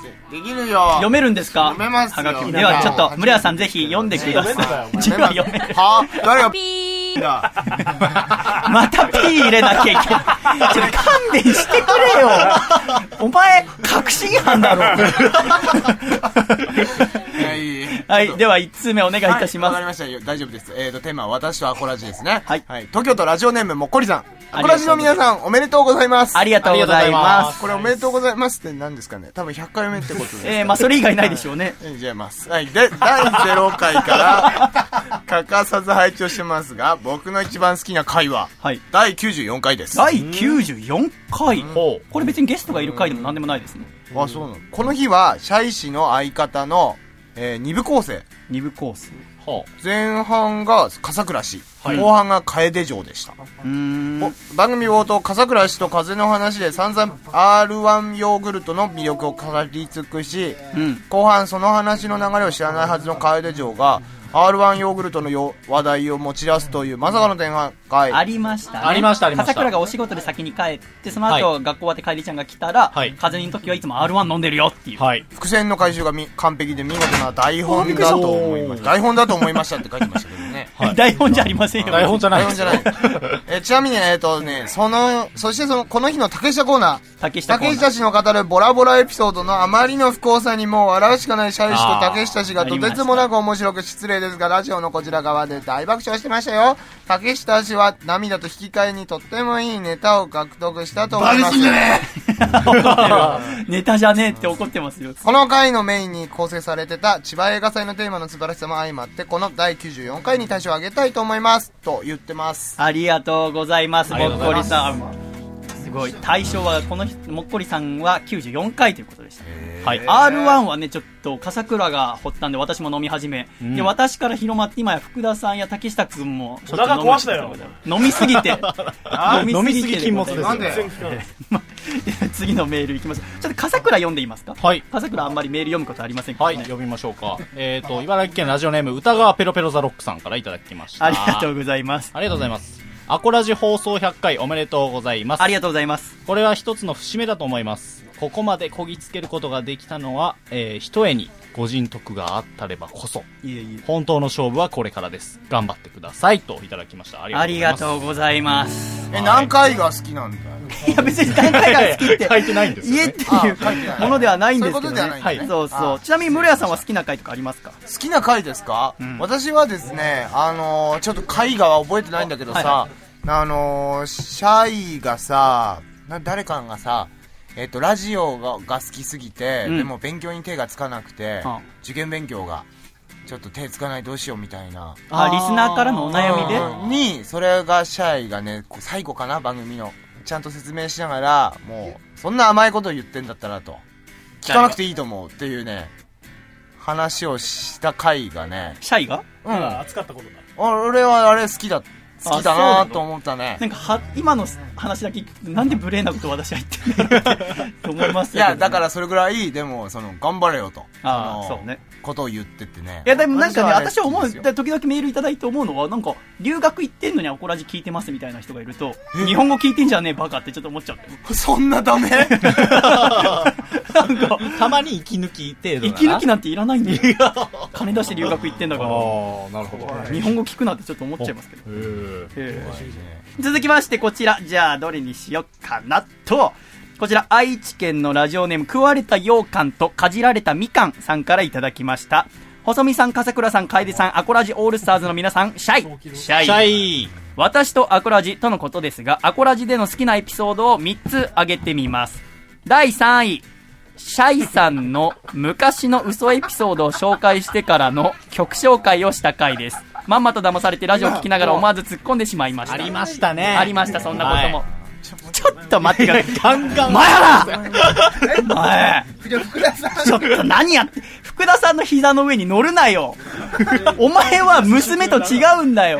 きるよ。読めるんですか？読めますよはがきではちょっと、村谷さんぜひ読んでください。字は読める。は？誰が？ピーだ。またピー入れなきゃいけない。ちょっと勘弁してくれよ。お前、確信犯だろ。はい、では1通目お願いいたします。わかりましたよ。大丈夫です。えーと、テーマは私とアコラジですね。はい。東京都ラジオネームもっこりさん。アコラジの皆さん、おめでとうございます。ありがとうございますこれおめでとうございますって何ですかね多分100回目ってことですか。えーまあそれ以外ないでしょうね。えーじゃあます。はい。で、第0回から、欠かさず拝聴してますが、僕の一番好きな回は、第94回です。第94回これ別にゲストがいる回でも何でもないですね。あ、そうなの。この日は、シャイ氏の相方の、えー、二部構成。二部構成。前半が笠倉氏、はい後半が楓城でした。お番組冒頭、笠倉氏と風の話で散々 R1 ヨーグルトの魅力を語り尽くし、後半その話の流れを知らないはずの楓城が、R1 ヨーグルトのよ話題を持ち出すというまさかの展開。ありましたね。ありましたありました笠倉がお仕事で先に帰って、その後、はい学校終わって帰りちゃんが来たら、風にの時はいつも R1 飲んでるよっていう。伏線の回収がみ完璧で見事な台本だと思いました。台本だと思いましたって書いてましたけどね。ね。台本じゃありませんよ。台本じゃない台本じゃない。えちなみに、えっ、とね、その、そしてその、この日の竹下コーナー。竹下コーナー竹下氏の語るボラボラエピソードのあまりの不幸さにもう笑うしかないシャイ氏と竹下氏がとてつもなく面白く失礼ですが、ラジオのこちら側で大爆笑してましたよ。竹下氏は涙と引き換えにとってもいいネタを獲得したと思います。ネタじゃねえって怒ってますよ。この回のメインに構成されてた千葉映画祭のテーマの素晴らしさも相まって、この第94回に大賞をあげたいと思います。と言ってます。ありがとうございます、ありもっこりさん。すごい。対象は、この人、もっこりさんは94回ということでした。はい。R1 はね、ちょっと、笠倉が掘ったんで、私も飲み始め。うんで、私から広まって、今や福田さんや竹下くんも、お腹壊したよ飲みすぎて。あ飲みすぎ禁物ですよなんで？次のメールいきます。ちょっと笠倉読んでいますか？はい。笠倉あんまりメール読むことありませんけど、はい、読みましょうか。えっ、と、茨城県ラジオネーム、歌川ペロペロザロックさんからいただきました。ありがとうございます。ありがとうございます。アコラジ放送100回おめでとうございます。ありがとうございます。これは一つの節目だと思います。ここまでこぎつけることができたのは、えー、ひとえにご人徳があったればこそ。いえいえ。本当の勝負はこれからです。頑張ってください。といただきました。ありがとううございます。え、何回が好きなんだよ。いや別に何回が好きって書いてないんです家ってあいうものではないんですけどね。そういうことではないんだね。そうそう。あちなみに室屋さんは好きな回とかありますか？好きな回ですか、私はですね、あのーちょっと回が覚えてないんだけどさ、はあのーシャイがさ、な誰かがさ、えっと、ラジオがが好きすぎて、うん。でも勉強に手がつかなくて、あ。受験勉強が、ちょっと手つかないどうしようみたいな。あリスナーからのお悩みで？うん。に、それがシャイがね、最後かな、番組の。ちゃんと説明しながら、もう、そんな甘いこと言ってんだったらと。聞かなくていいと思うっていうね、話をした回がね。シャイが？うん。熱かったことだあ俺はあれ好きだ、好きだなと思ったね。なんかは今の話だけ聞くとなんで無礼なこと私は言ってんだろうってと思いますいや、だからそれぐらい、でも、その、頑張れよと。あーのそうね。ことを言ってってね。いやでもなんかね私は思う時々メールいただいて思うのはなんか留学行ってんのにアコラジ聞いてますみたいな人がいると日本語聞いてんじゃねえバカってちょっと思っちゃって そんなダメ？たまに息抜き程度息抜きなんていらないんだよ。金出して留学行ってんだから。ああ、なるほど。日本語聞くなってちょっと思っちゃいますけど続きましてこちら。じゃあどれにしよっかなと。こちら愛知県のラジオネーム食われた羊羹とかじられたみかんさんからいただきました。細見さん、笠倉さん、楓さん、アコラジオールスターズの皆さん、シャイ。シャイ。シャイ。私とアコラジとのことですが、アコラジでの好きなエピソードを3つ挙げてみます。第3位、シャイさんの昔の嘘エピソードを紹介してからの曲紹介をした回です。まんまと騙されてラジオを聞きながら思わず突っ込んでしまいました。ありましたねありました、そんなことも。はちょっと待ってください。ガンガン。前原 前福田さん。ちょっと何やって、福田さんの膝の上に乗るなよ。お前は娘と違うんだよ。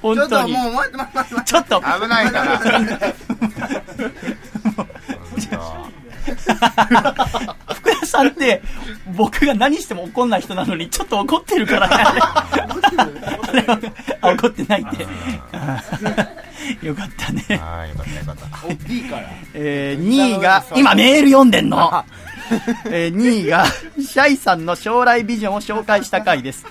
本当に。ちょっともう。ちょっと。危ないから。福田さんって、僕が何しても怒んない人なのに、ちょっと怒ってるからね。あれあ怒ってないって。よかったね。あよかったよかった。大きいから。えー、2位が、今メール読んでんの。えー、2位が、シャイさんの将来ビジョンを紹介した回です。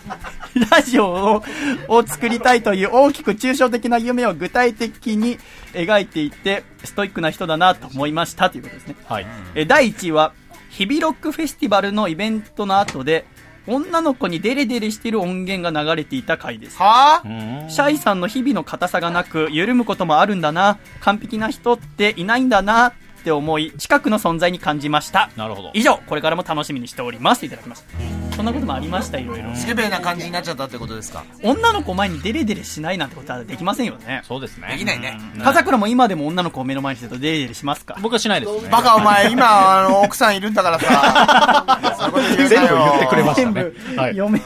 ラジオをを作りたいという大きく抽象的な夢を具体的に描いていて、ストイックな人だなと思いましたということですね。はい。えー第1位は、日々ロックフェスティバルのイベントの後で、女の子にデレデレしている音源が流れていた回です。はシャイさんの日々の硬さがなく、緩むこともあるんだな、完璧な人っていないんだな、って思い、近くの存在に感じました。なるほど。以上、これからも楽しみにしております。いただきました。そんなこともありました、いろいろ。スケベな感じになっちゃったってことですか？女の子前にデレデレしないなんてことはできませんよね。そうですね。できないね。笠倉も今でも女の子を目の前にするとデレデレしますか？僕はしないですね。バカお前、今、あの、奥さんいるんだからさ。全部言ってくれましたね。はい。嫁、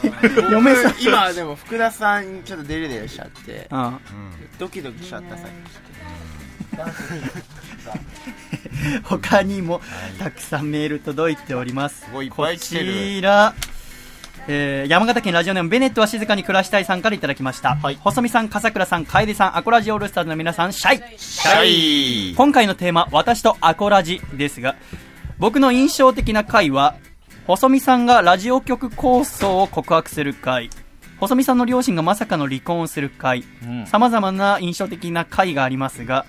嫁さん。今でも福田さんにちょっとデレデレしちゃって、うん。ドキドキしちゃったさっ 他にもたくさんメール届いております。ごい。こちら、えー山形県ラジオネームベネットは静かに暮らしたいさんからいただきました。細見さん、笠倉さん、楓さん、アコラジオールスターズの皆さん、シャイ。シャイ。今回のテーマ、私とアコラジですが、僕の印象的な回は、細見さんがラジオ局構想を告白する回。細見さんの両親がまさかの離婚をする回。うん、様々な印象的な回がありますが、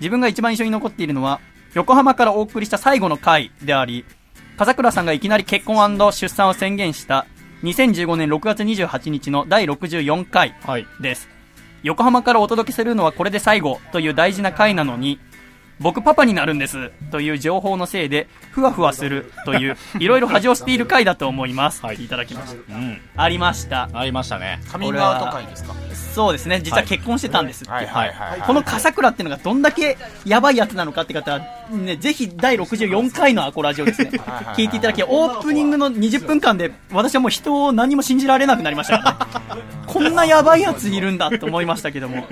自分が一番印象に残っているのは、横浜からお送りした最後の回であり、風倉さんがいきなり結婚出産を宣言した2015年6月28日の第64回です。横浜からお届けするのはこれで最後という大事な回なのに、僕パパになるんですという情報のせいで、ふわふわするという、いろいろ恥をしている回だと思います。はい、いただきました。うん。ありました。ありましたね。カミングアウト会ですか？そうですね、実は結婚してたんですって。はいはいはいはいこの笠倉っていうのがどんだけやばいやつなのかって方は、ね、ぜひ第64回のアコラジオですね、聞いていただき、オープニングの20分間で、私はもう人を何も信じられなくなりましたからね。こんなやばいやついるんだと思いましたけども。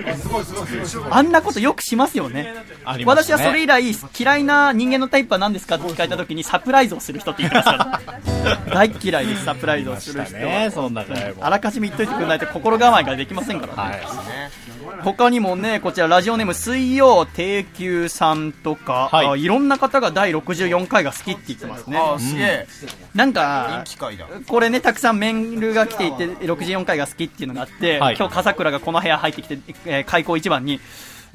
あんなことよくしますよね。ありましたね私はそれ以来、嫌いな人間のタイプは何ですかって聞かれた時にサプライズをする人って言ってますから。大嫌いです、サプライズをする人は。ねそんなあらかじめ言っといてくれないと心構えができませんからね。他にもね、こちらラジオネーム水曜定休さんとか、はいあいろんな方が第64回が好きって言ってますね。あすげえなんか、人気会だこれね、たくさんメールが来ていて、64回が好きっていうのがあって、はい今日笠倉がこの部屋入ってきて、えー開口一番に、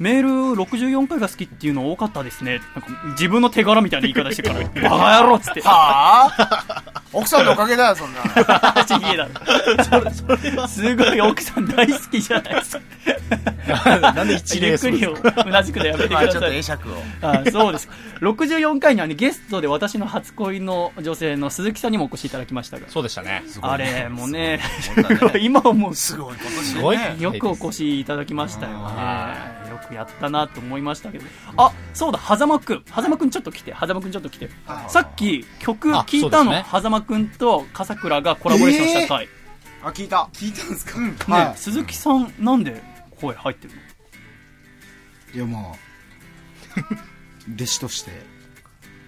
メール64回が好きっていうの多かったですね。なんか自分の手柄みたいな言い方してから、バカ野郎っつって。はあ？奥さんのおかげだよそんな ちげえだろ。すごい奥さん大好きじゃないですか。なんで一礼ゆっくりをうなずくのやめてください。まあちょっと会釈をあそうです。64回にはね、ゲストで私の初恋の女性の鈴木さんにもお越しいただきましたが。そうでしたね。あれもね、今はもうすごいすごいよくお越しいただきましたよね。よくやったなと思いましたけど。あ、そうだ、狭間くん。狭間くんちょっと来て、狭間くんちょっと来て。さっき曲あ聞いたの、ね。狭間くんと笠倉がコラボレーションした回。あ聞いた。聞いたんですか、ね、はい。鈴木さん、なんで声入ってるの？いやまあ弟子として。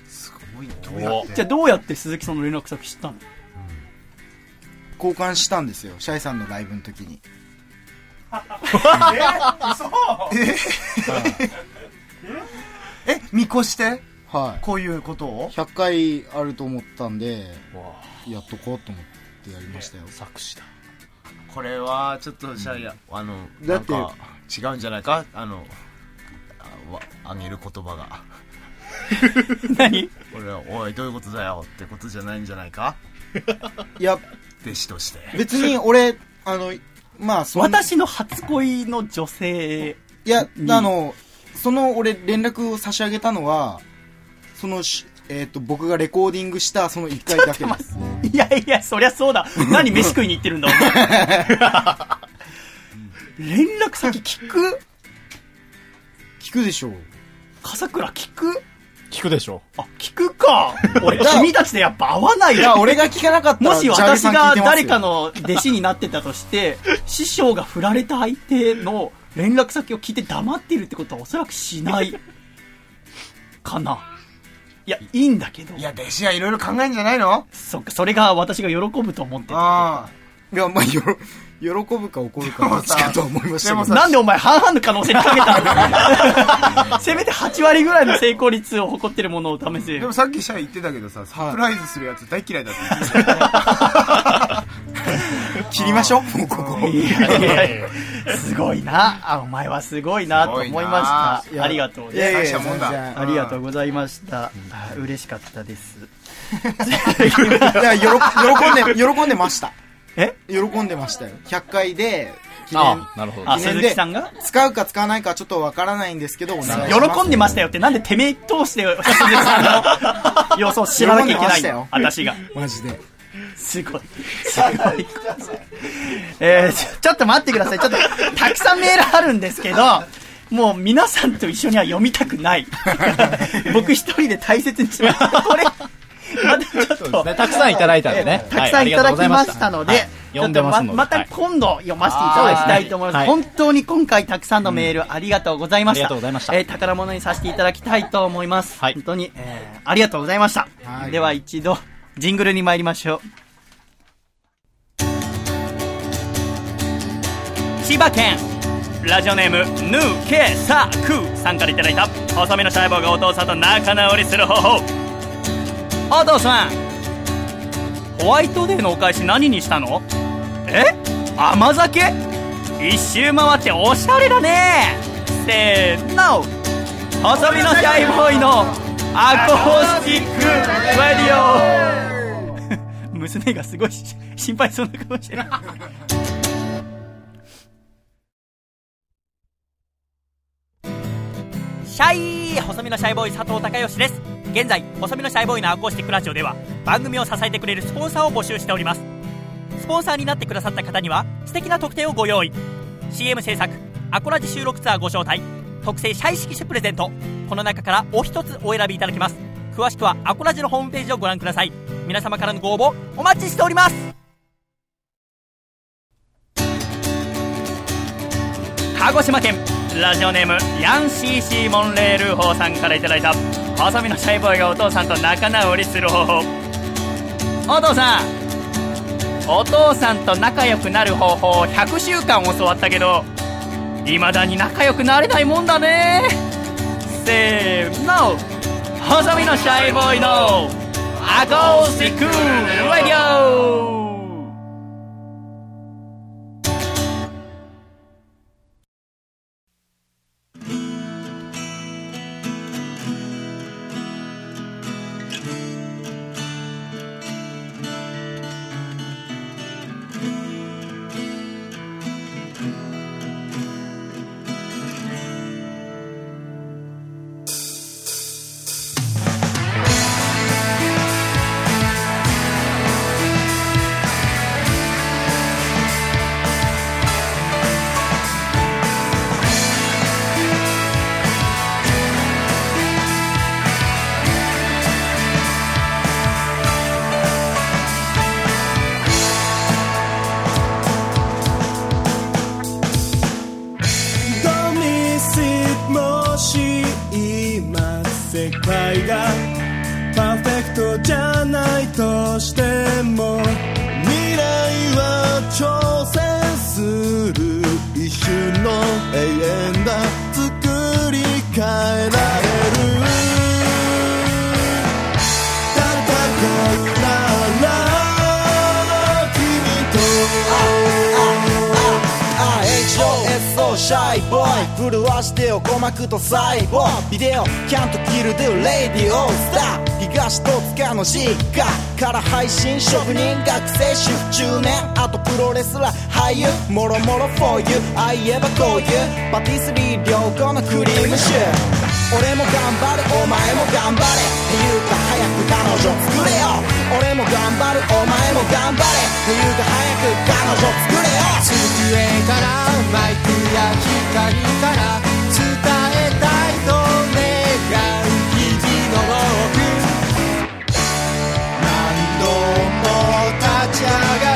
すごい。どうやって？じゃあどうやって鈴木さんの連絡先知ったの？交換したんですよ。シャイさんのライブの時に え見越して？はい。こういうことを？100回あると思ったんでやっとこうと思ってやりましたよ。作詞だ。これはちょっとシャイやあのだってなんか違うんじゃないか？あのあわあげる言葉が。何？俺はおいどういうことだよってことじゃないんじゃないか？いや弟子として。別に俺あのまあ私の初恋の女性いやに。あのその俺連絡を差し上げたのはそのしえっ、と僕がレコーディングしたその1回だけです。いやいや、そりゃそうだ。何飯食いに行ってるんだ、お前。連絡先聞く？聞くでしょう。笠倉聞く？聞くでしょあ、聞くか。俺、君たちでやっぱ合わないよ。いや俺が聞かなかったらもし私が誰かの弟子になってたとして、師匠が振られた相手の連絡先を聞いて黙っているってことはおそらくしない。かな。いや、いいんだけど。いや弟子はいろいろ考えんじゃないの？そっか、それが私が喜ぶと思ってた。あいやまあよろ喜ぶか怒るかどっちかとは思いましたけどなんでお前半々の可能性にかけたの？せめて8割ぐらいの成功率を誇ってるものを試せよでも。さっきシャイ言ってたけどさサプライズするやつ大嫌いだって 切りましょうもうここ いやいやいやすごいな。あ、お前はすごいなと思いました。ありがとうね。大したもんだ全然ありがとうございました。あ嬉しかったです。いやよろ喜んで喜んでましたえ？喜んでましたよ100回で記念あなるほどあ、記念で鈴木さんが？使うか使わないかはちょっとわからないんですけどお願いします喜んでましたよってなんでてめえ通して鈴木さんの様子を知らなきゃいけないの？私が。マジですごい。すごい。えーちょ、ちょっと待ってください。ちょっと、たくさんメールあるんですけど、もう皆さんと一緒には読みたくない。僕一人で大切にします。これ、またちょっと、ね。たくさんいただいたんでね。えーたくさんいただきましたので、はい読んでまままた今度読ませていただきたいと思います。はい本当に今回たくさんのメールありがとうございました。えー宝物にさせていただきたいと思います。本当に、えーありがとうございました。はい。では一度、ジングルに参りましょう。千葉県ラジオネームヌーケサクさんからいただいた細身の細胞がお父さんと仲直りする方法お父さん。ホワイトデーのお返し何にしたの？え？甘酒？一周回っておしゃれだね。せーの。細身のシャイボーイのアコースティックラディオ。娘がすごい心配そうな顔してる。シャイ！細身のシャイボーイ佐藤孝義です。現在細身のシャイボーイのアコースティックラジオでは番組を支えてくれるスポンサーを募集しております。スポンサーになってくださった方には素敵な特典をご用意。CM 制作アコラジ収録ツアーご招待特製シャイ色紙プレゼントこの中からお一つお選びいただけます。詳しくはアコラジのホームページをご覧ください。皆様からのご応募お待ちしております。鹿児島県ラジオネームヤンシーシーモンレールーホーさんからいただいた細身のシャイボーイがお父さんと仲直りする方法。お父さんお父さんと仲良くなる方法を100週間教わったけど未だに仲良くなれないもんだね。せーの。細身のシャイボーイのアコースティックラディオ。と細胞ビデオキャントキルドゥレディオスター東戸塚の実家から配信職人学生主婦中年あとプロレスラー俳優もろもろ for you ああ言えばこういうパティスリー良好のクリームシュー俺も頑張るお前も頑張れっていうか早く彼女作れよ俺も頑張るお前も頑張れっていうか早く彼女作れよ机からマイクや光から立ち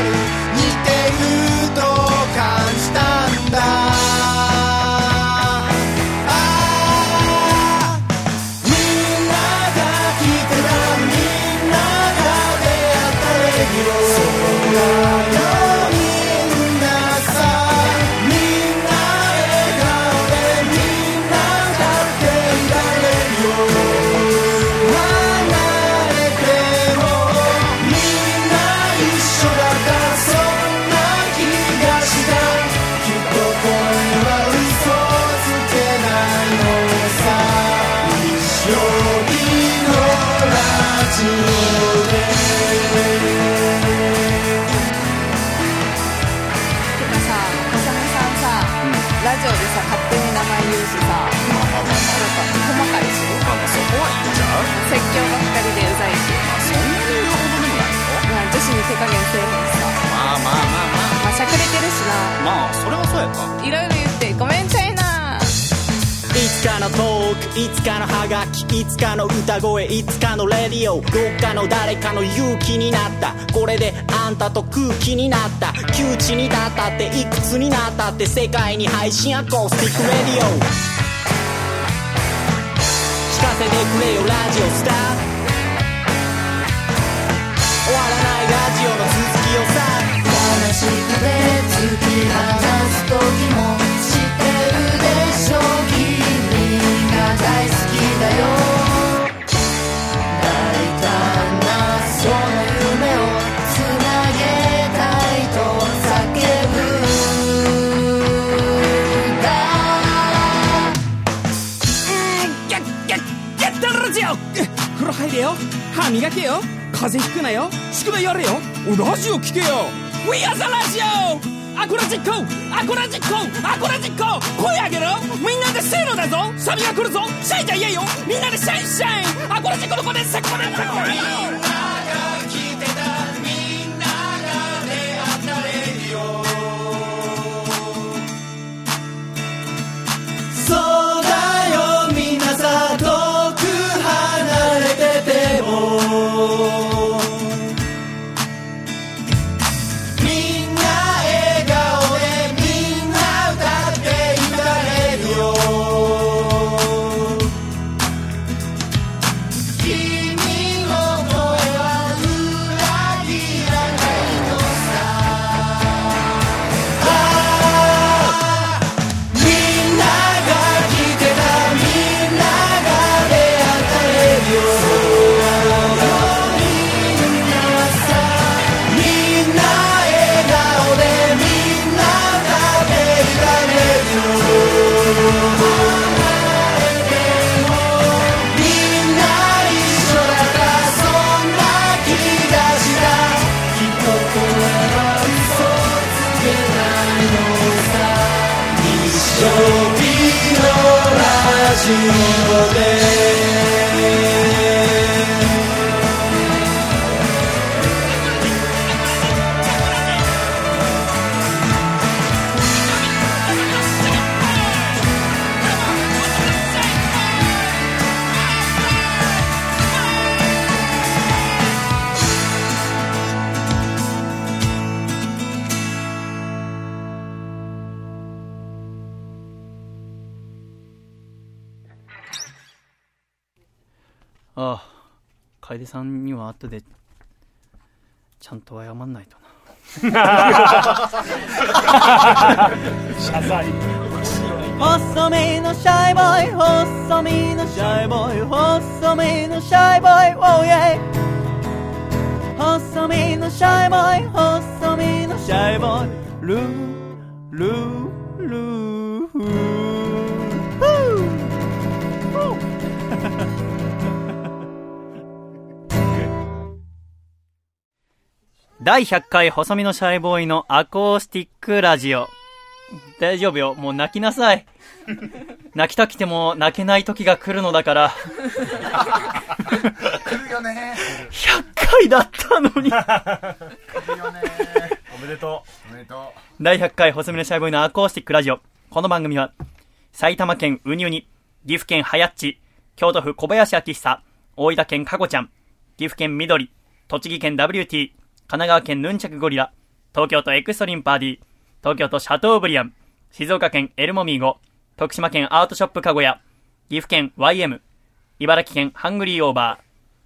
ジオでさ、勝手に名前言うしさ、なんか細かいし、そこはいいんちゃう説教ばっかりでうざいし。そんなに言うほどでもないの女子に手加減せえへんしさ。まあまあまあままあ、しゃくれてるしな。まあそれはそうやかいろいろ言って、ごめんちゃいかのトークいつかのハガキいつかの歌声いつかのレディオどっかの誰かの勇気になった。これであんたと空気になった。窮地に立ったっていくつになったって世界に配信アコースティックレディオ。聞かせてくれよラジオスター。終わらないラジオの続きをさ。話し方で突き放す時も知って風けよ。風邪ひくなよ。宿題やれよ。ラジオ聞けよ。We are the radio! アコラジッコアコラジッコアコラジッコ声上げろ。みんなでせーのだぞ。サビが来るぞ。シャイじゃ言えよ。みんなでシャイシャイ。アコラジックの子でセコでセコみ楓さんには後で、ちゃんと謝んないとな。謝罪。細身のシャイボーイ細身のシャイボーイ細身のシャイボーイ Oh yeah 細身のシャイボーイ細身のシャイボーイ。ルールー第100回細身のシャイボーイのアコースティックラジオ。大丈夫よ。もう泣きなさい。泣きたくても泣けない時が来るのだから。来るよね100回だったのに。おめでとうおめでと第100回細身のシャイボーイのアコースティックラジオ。この番組は、埼玉県ウニウニ、岐阜県はやっち、京都府小林明久、大分県かこちゃん、岐阜県緑、栃木県 WT、神神奈川県ヌンチャクゴリラ、東京都エクストリームパーティ、東京都シャトーブリアン、静岡県エルモミーゴ、徳島県アートショップかごや、岐阜県 YM、茨城県ハングリーオーバー、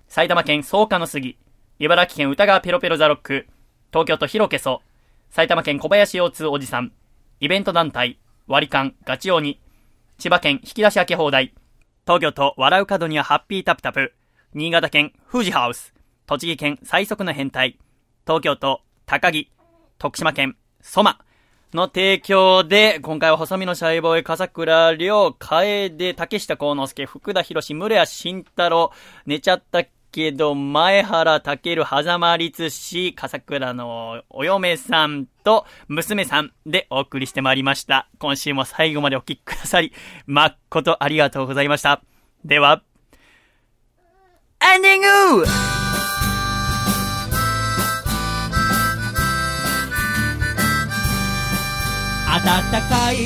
埼玉県草加の杉、茨城県歌川ペロペロザロック、東京都広けそ、埼玉県小林腰痛おじさん、イベント団体、割り勘、ガチオニ、千葉県引き出し開け放題、東京都笑う角にはハッピータプタプ、新潟県富士ハウス、栃木県最速の変態、東京都高木、徳島県ソマの提供で、今回は細身のシャイボーイ、笠倉亮、楓、竹下幸之助、福田博士、室谷慎太郎、寝ちゃったけど、前原健、狭間律師、笠倉のお嫁さんと娘さんでお送りしてまいりました。今週も最後までお聞きくださり、誠ありがとうございました。では、エンディング暖かい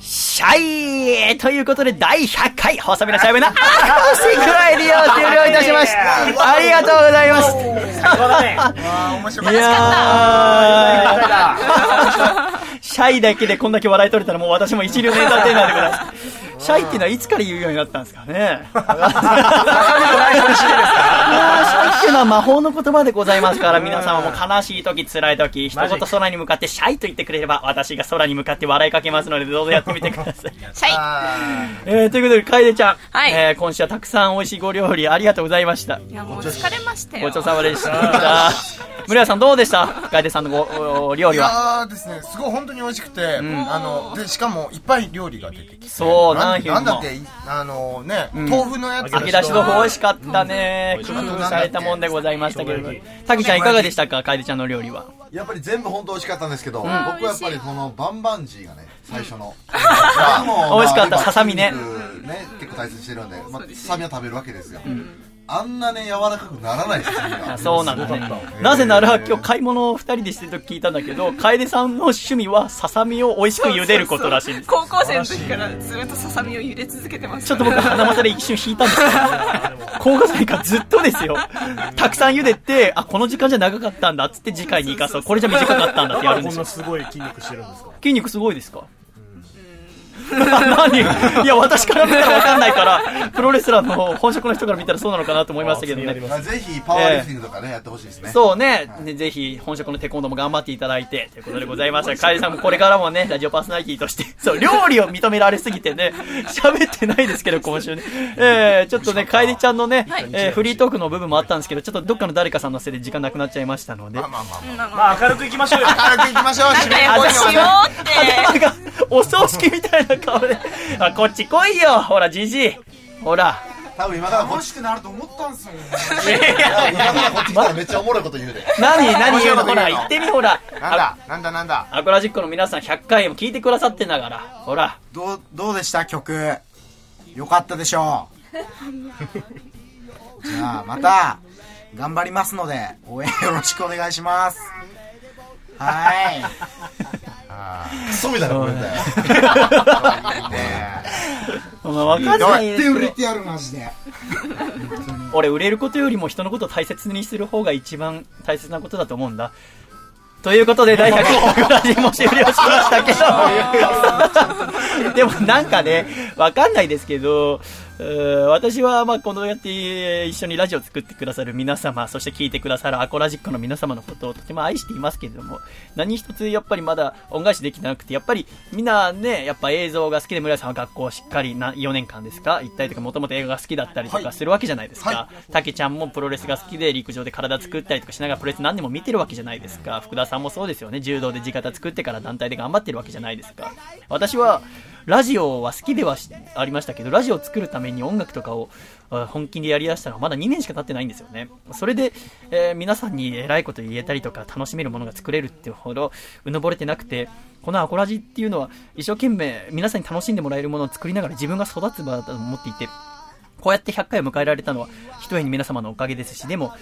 シャイということで、第100回、細身のシャイボーイのアコースティックライディオ終了いたしました。ありがとうございます。いやー、シャイだけでこんだけ笑い取れたらもう私も一流のエンターテイナーでございます。シャイっていうのはいつから言うようになったんですかね。いやーシャイっていうのは魔法の言葉でございますから、皆様も悲しい時、辛い時、一言空に向かってシャイと言ってくれれば、私が空に向かって笑いかけますので、どうぞやってみてください。シャイえー、ということで、楓ちゃん。はいえー、今週はたくさん美味しいご料理ありがとうございました。いやもう疲れましたよごちそうさまでした。村屋さんどうでした？楓さんのごお料い理は。やーですね、すごい本当に美味しくて、あの、で、しかもいっぱい料理が出てきて。そうななんだっけ、いあのね、うん豆腐のやつ。揚げ出し豆腐美味しかったね。工夫されたもんでございましたけれども。たきちゃんいかがでしたか楓ちゃんの料理は？やっぱり全部本当美味しかったんですけど、うん僕はやっぱりこのバンバンジーがね、最初の。美味しかったささみねね、結構大切にしてるんで、まあ、ささみは食べるわけですよ。あんなね、柔らかくならないささみが。あ そうなんだね。なぜなら今日買い物を二人でしてると聞いたんだけど、楓さんの趣味はささみを美味しく茹でることらしいんです。高校生の時からずっとささみを茹で続けてますちょっと僕鼻まで一瞬引いたんですけど、高校生からずっとですよ。たくさん茹でて、あ、この時間じゃ長かったんだっつって次回に生かそう。これじゃ短かったんだってやるんですよこんな。すごい筋肉してるんですか？筋肉すごいですか？何？いや、私から見たらわかんないから、プロレスラーの本職の人から見たらそうなのかなと思いましたけどね。まあぜひパワーリフティングとかね、やってほしいですね。そうね、ねぜひ本職のテコンドーも頑張っていただいて、ということでございました。カエルさんもこれからもね、ラジオパーソナリティとして、そう、料理を認められすぎてね、喋ってないですけど、今週ね。えー、ちょっとね、カエルちゃんのね、えーフリートークの部分もあったんですけど、ちょっとどっかの誰かさんのせいで時間なくなっちゃいましたので。まあまあまあまあ。明るくいきましょうよ。明るくいきましょう。仲良くしようって。頭がお葬式みたいな顔で、あ、こっち来いよほら、じじいほら。多分今からこっ楽しくなると思ったんすよ。今からこっち来たらめっちゃおもろいこと言うで。何何言うの？ほら、言ってみほら。なんだなんだなんだアコラジックの皆さん100回も聞いてくださってんだから。ほら。どう、どうでした曲？よかったでしょう。じゃあ、また、頑張りますので、応援よろしくお願いします。はい。クソみたいなコメントや。まあ、わかんないですけど売れてやる、マジで。俺売れることよりも人のことを大切にする方が一番大切なことだと思うんだということで第100回ラジも終了しましたけどでもなんかねわかんないですけど私はまあこのやって一緒にラジオを作ってくださる皆様そして聞いてくださるアコラジックの皆様のことをとても愛していますけれども何一つやっぱりまだ恩返しできてなくてやっぱりみんなねやっぱ映像が好きで村井さんは学校をしっかりな4年間ですか行ったりとかもともと映画が好きだったりとかするわけじゃないですか、たけちゃんもプロレスが好きで陸上で体作ったりとかしながらプロレス何年も見てるわけじゃないですか。福田さんもそうですよね。柔道で地形作ってから団体で頑張ってるわけじゃないですか。私はラジオは好きではありましたけどラジオを作るために音楽とかを本気でやりだしたのはまだ2年しか経ってないんですよね。それで、えー皆さんに偉いこと言えたりとか楽しめるものが作れるってほどうのぼれてなくてこのアコラジっていうのは一生懸命皆さんに楽しんでもらえるものを作りながら自分が育つ場だと思っていてこうやって100回を迎えられたのは、ひとえに皆様のおかげですし、でも、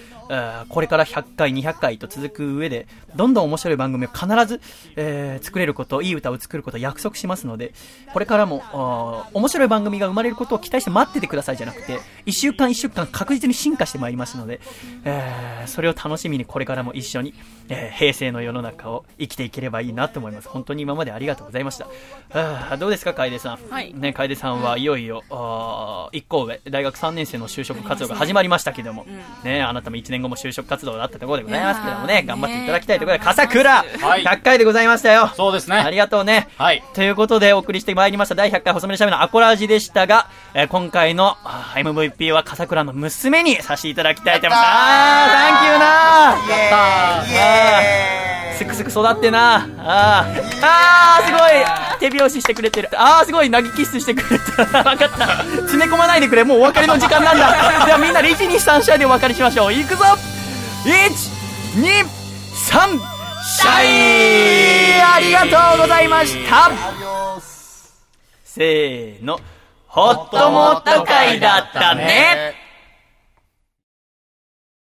これから100回、200回と続く上で、どんどん面白い番組を必ず、えー作れること、いい歌を作ることを約束しますので、これからも、面白い番組が生まれることを期待して待っててくださいじゃなくて、1週間1週間確実に進化してまいりますので、えーそれを楽しみにこれからも一緒に、えー平成の世の中を生きていければいいなと思います。本当に今までありがとうございました。あーどうですか、楓さん。はいね、楓さんはいよいよ、あー一個上、大学3年生の就職活動が始まりましたけども、ね、あなたも1年後も就職活動だったところでございますけどもね、頑張っていただきたいところで、笠倉、100回でございましたよ。そうですね。ありがとうね。はい。ということで、お送りしてまいりました第100回細めのしゃべのアコラージでしたが、えー今回の MVP は笠倉の娘にさせていただきたいと思います。あー、サンキューな。ー。あー。すくすく育ってな。あー。あーすごい手拍子してくれてる。あーすごい投げキッスしてくれた分かった。詰め込まないでくれ。もうお別れの時間なんだ。ではみんなで123試合でお別れしましょう。いくぞ。123シャイありがとうございました。せーの。ホットモット会だったね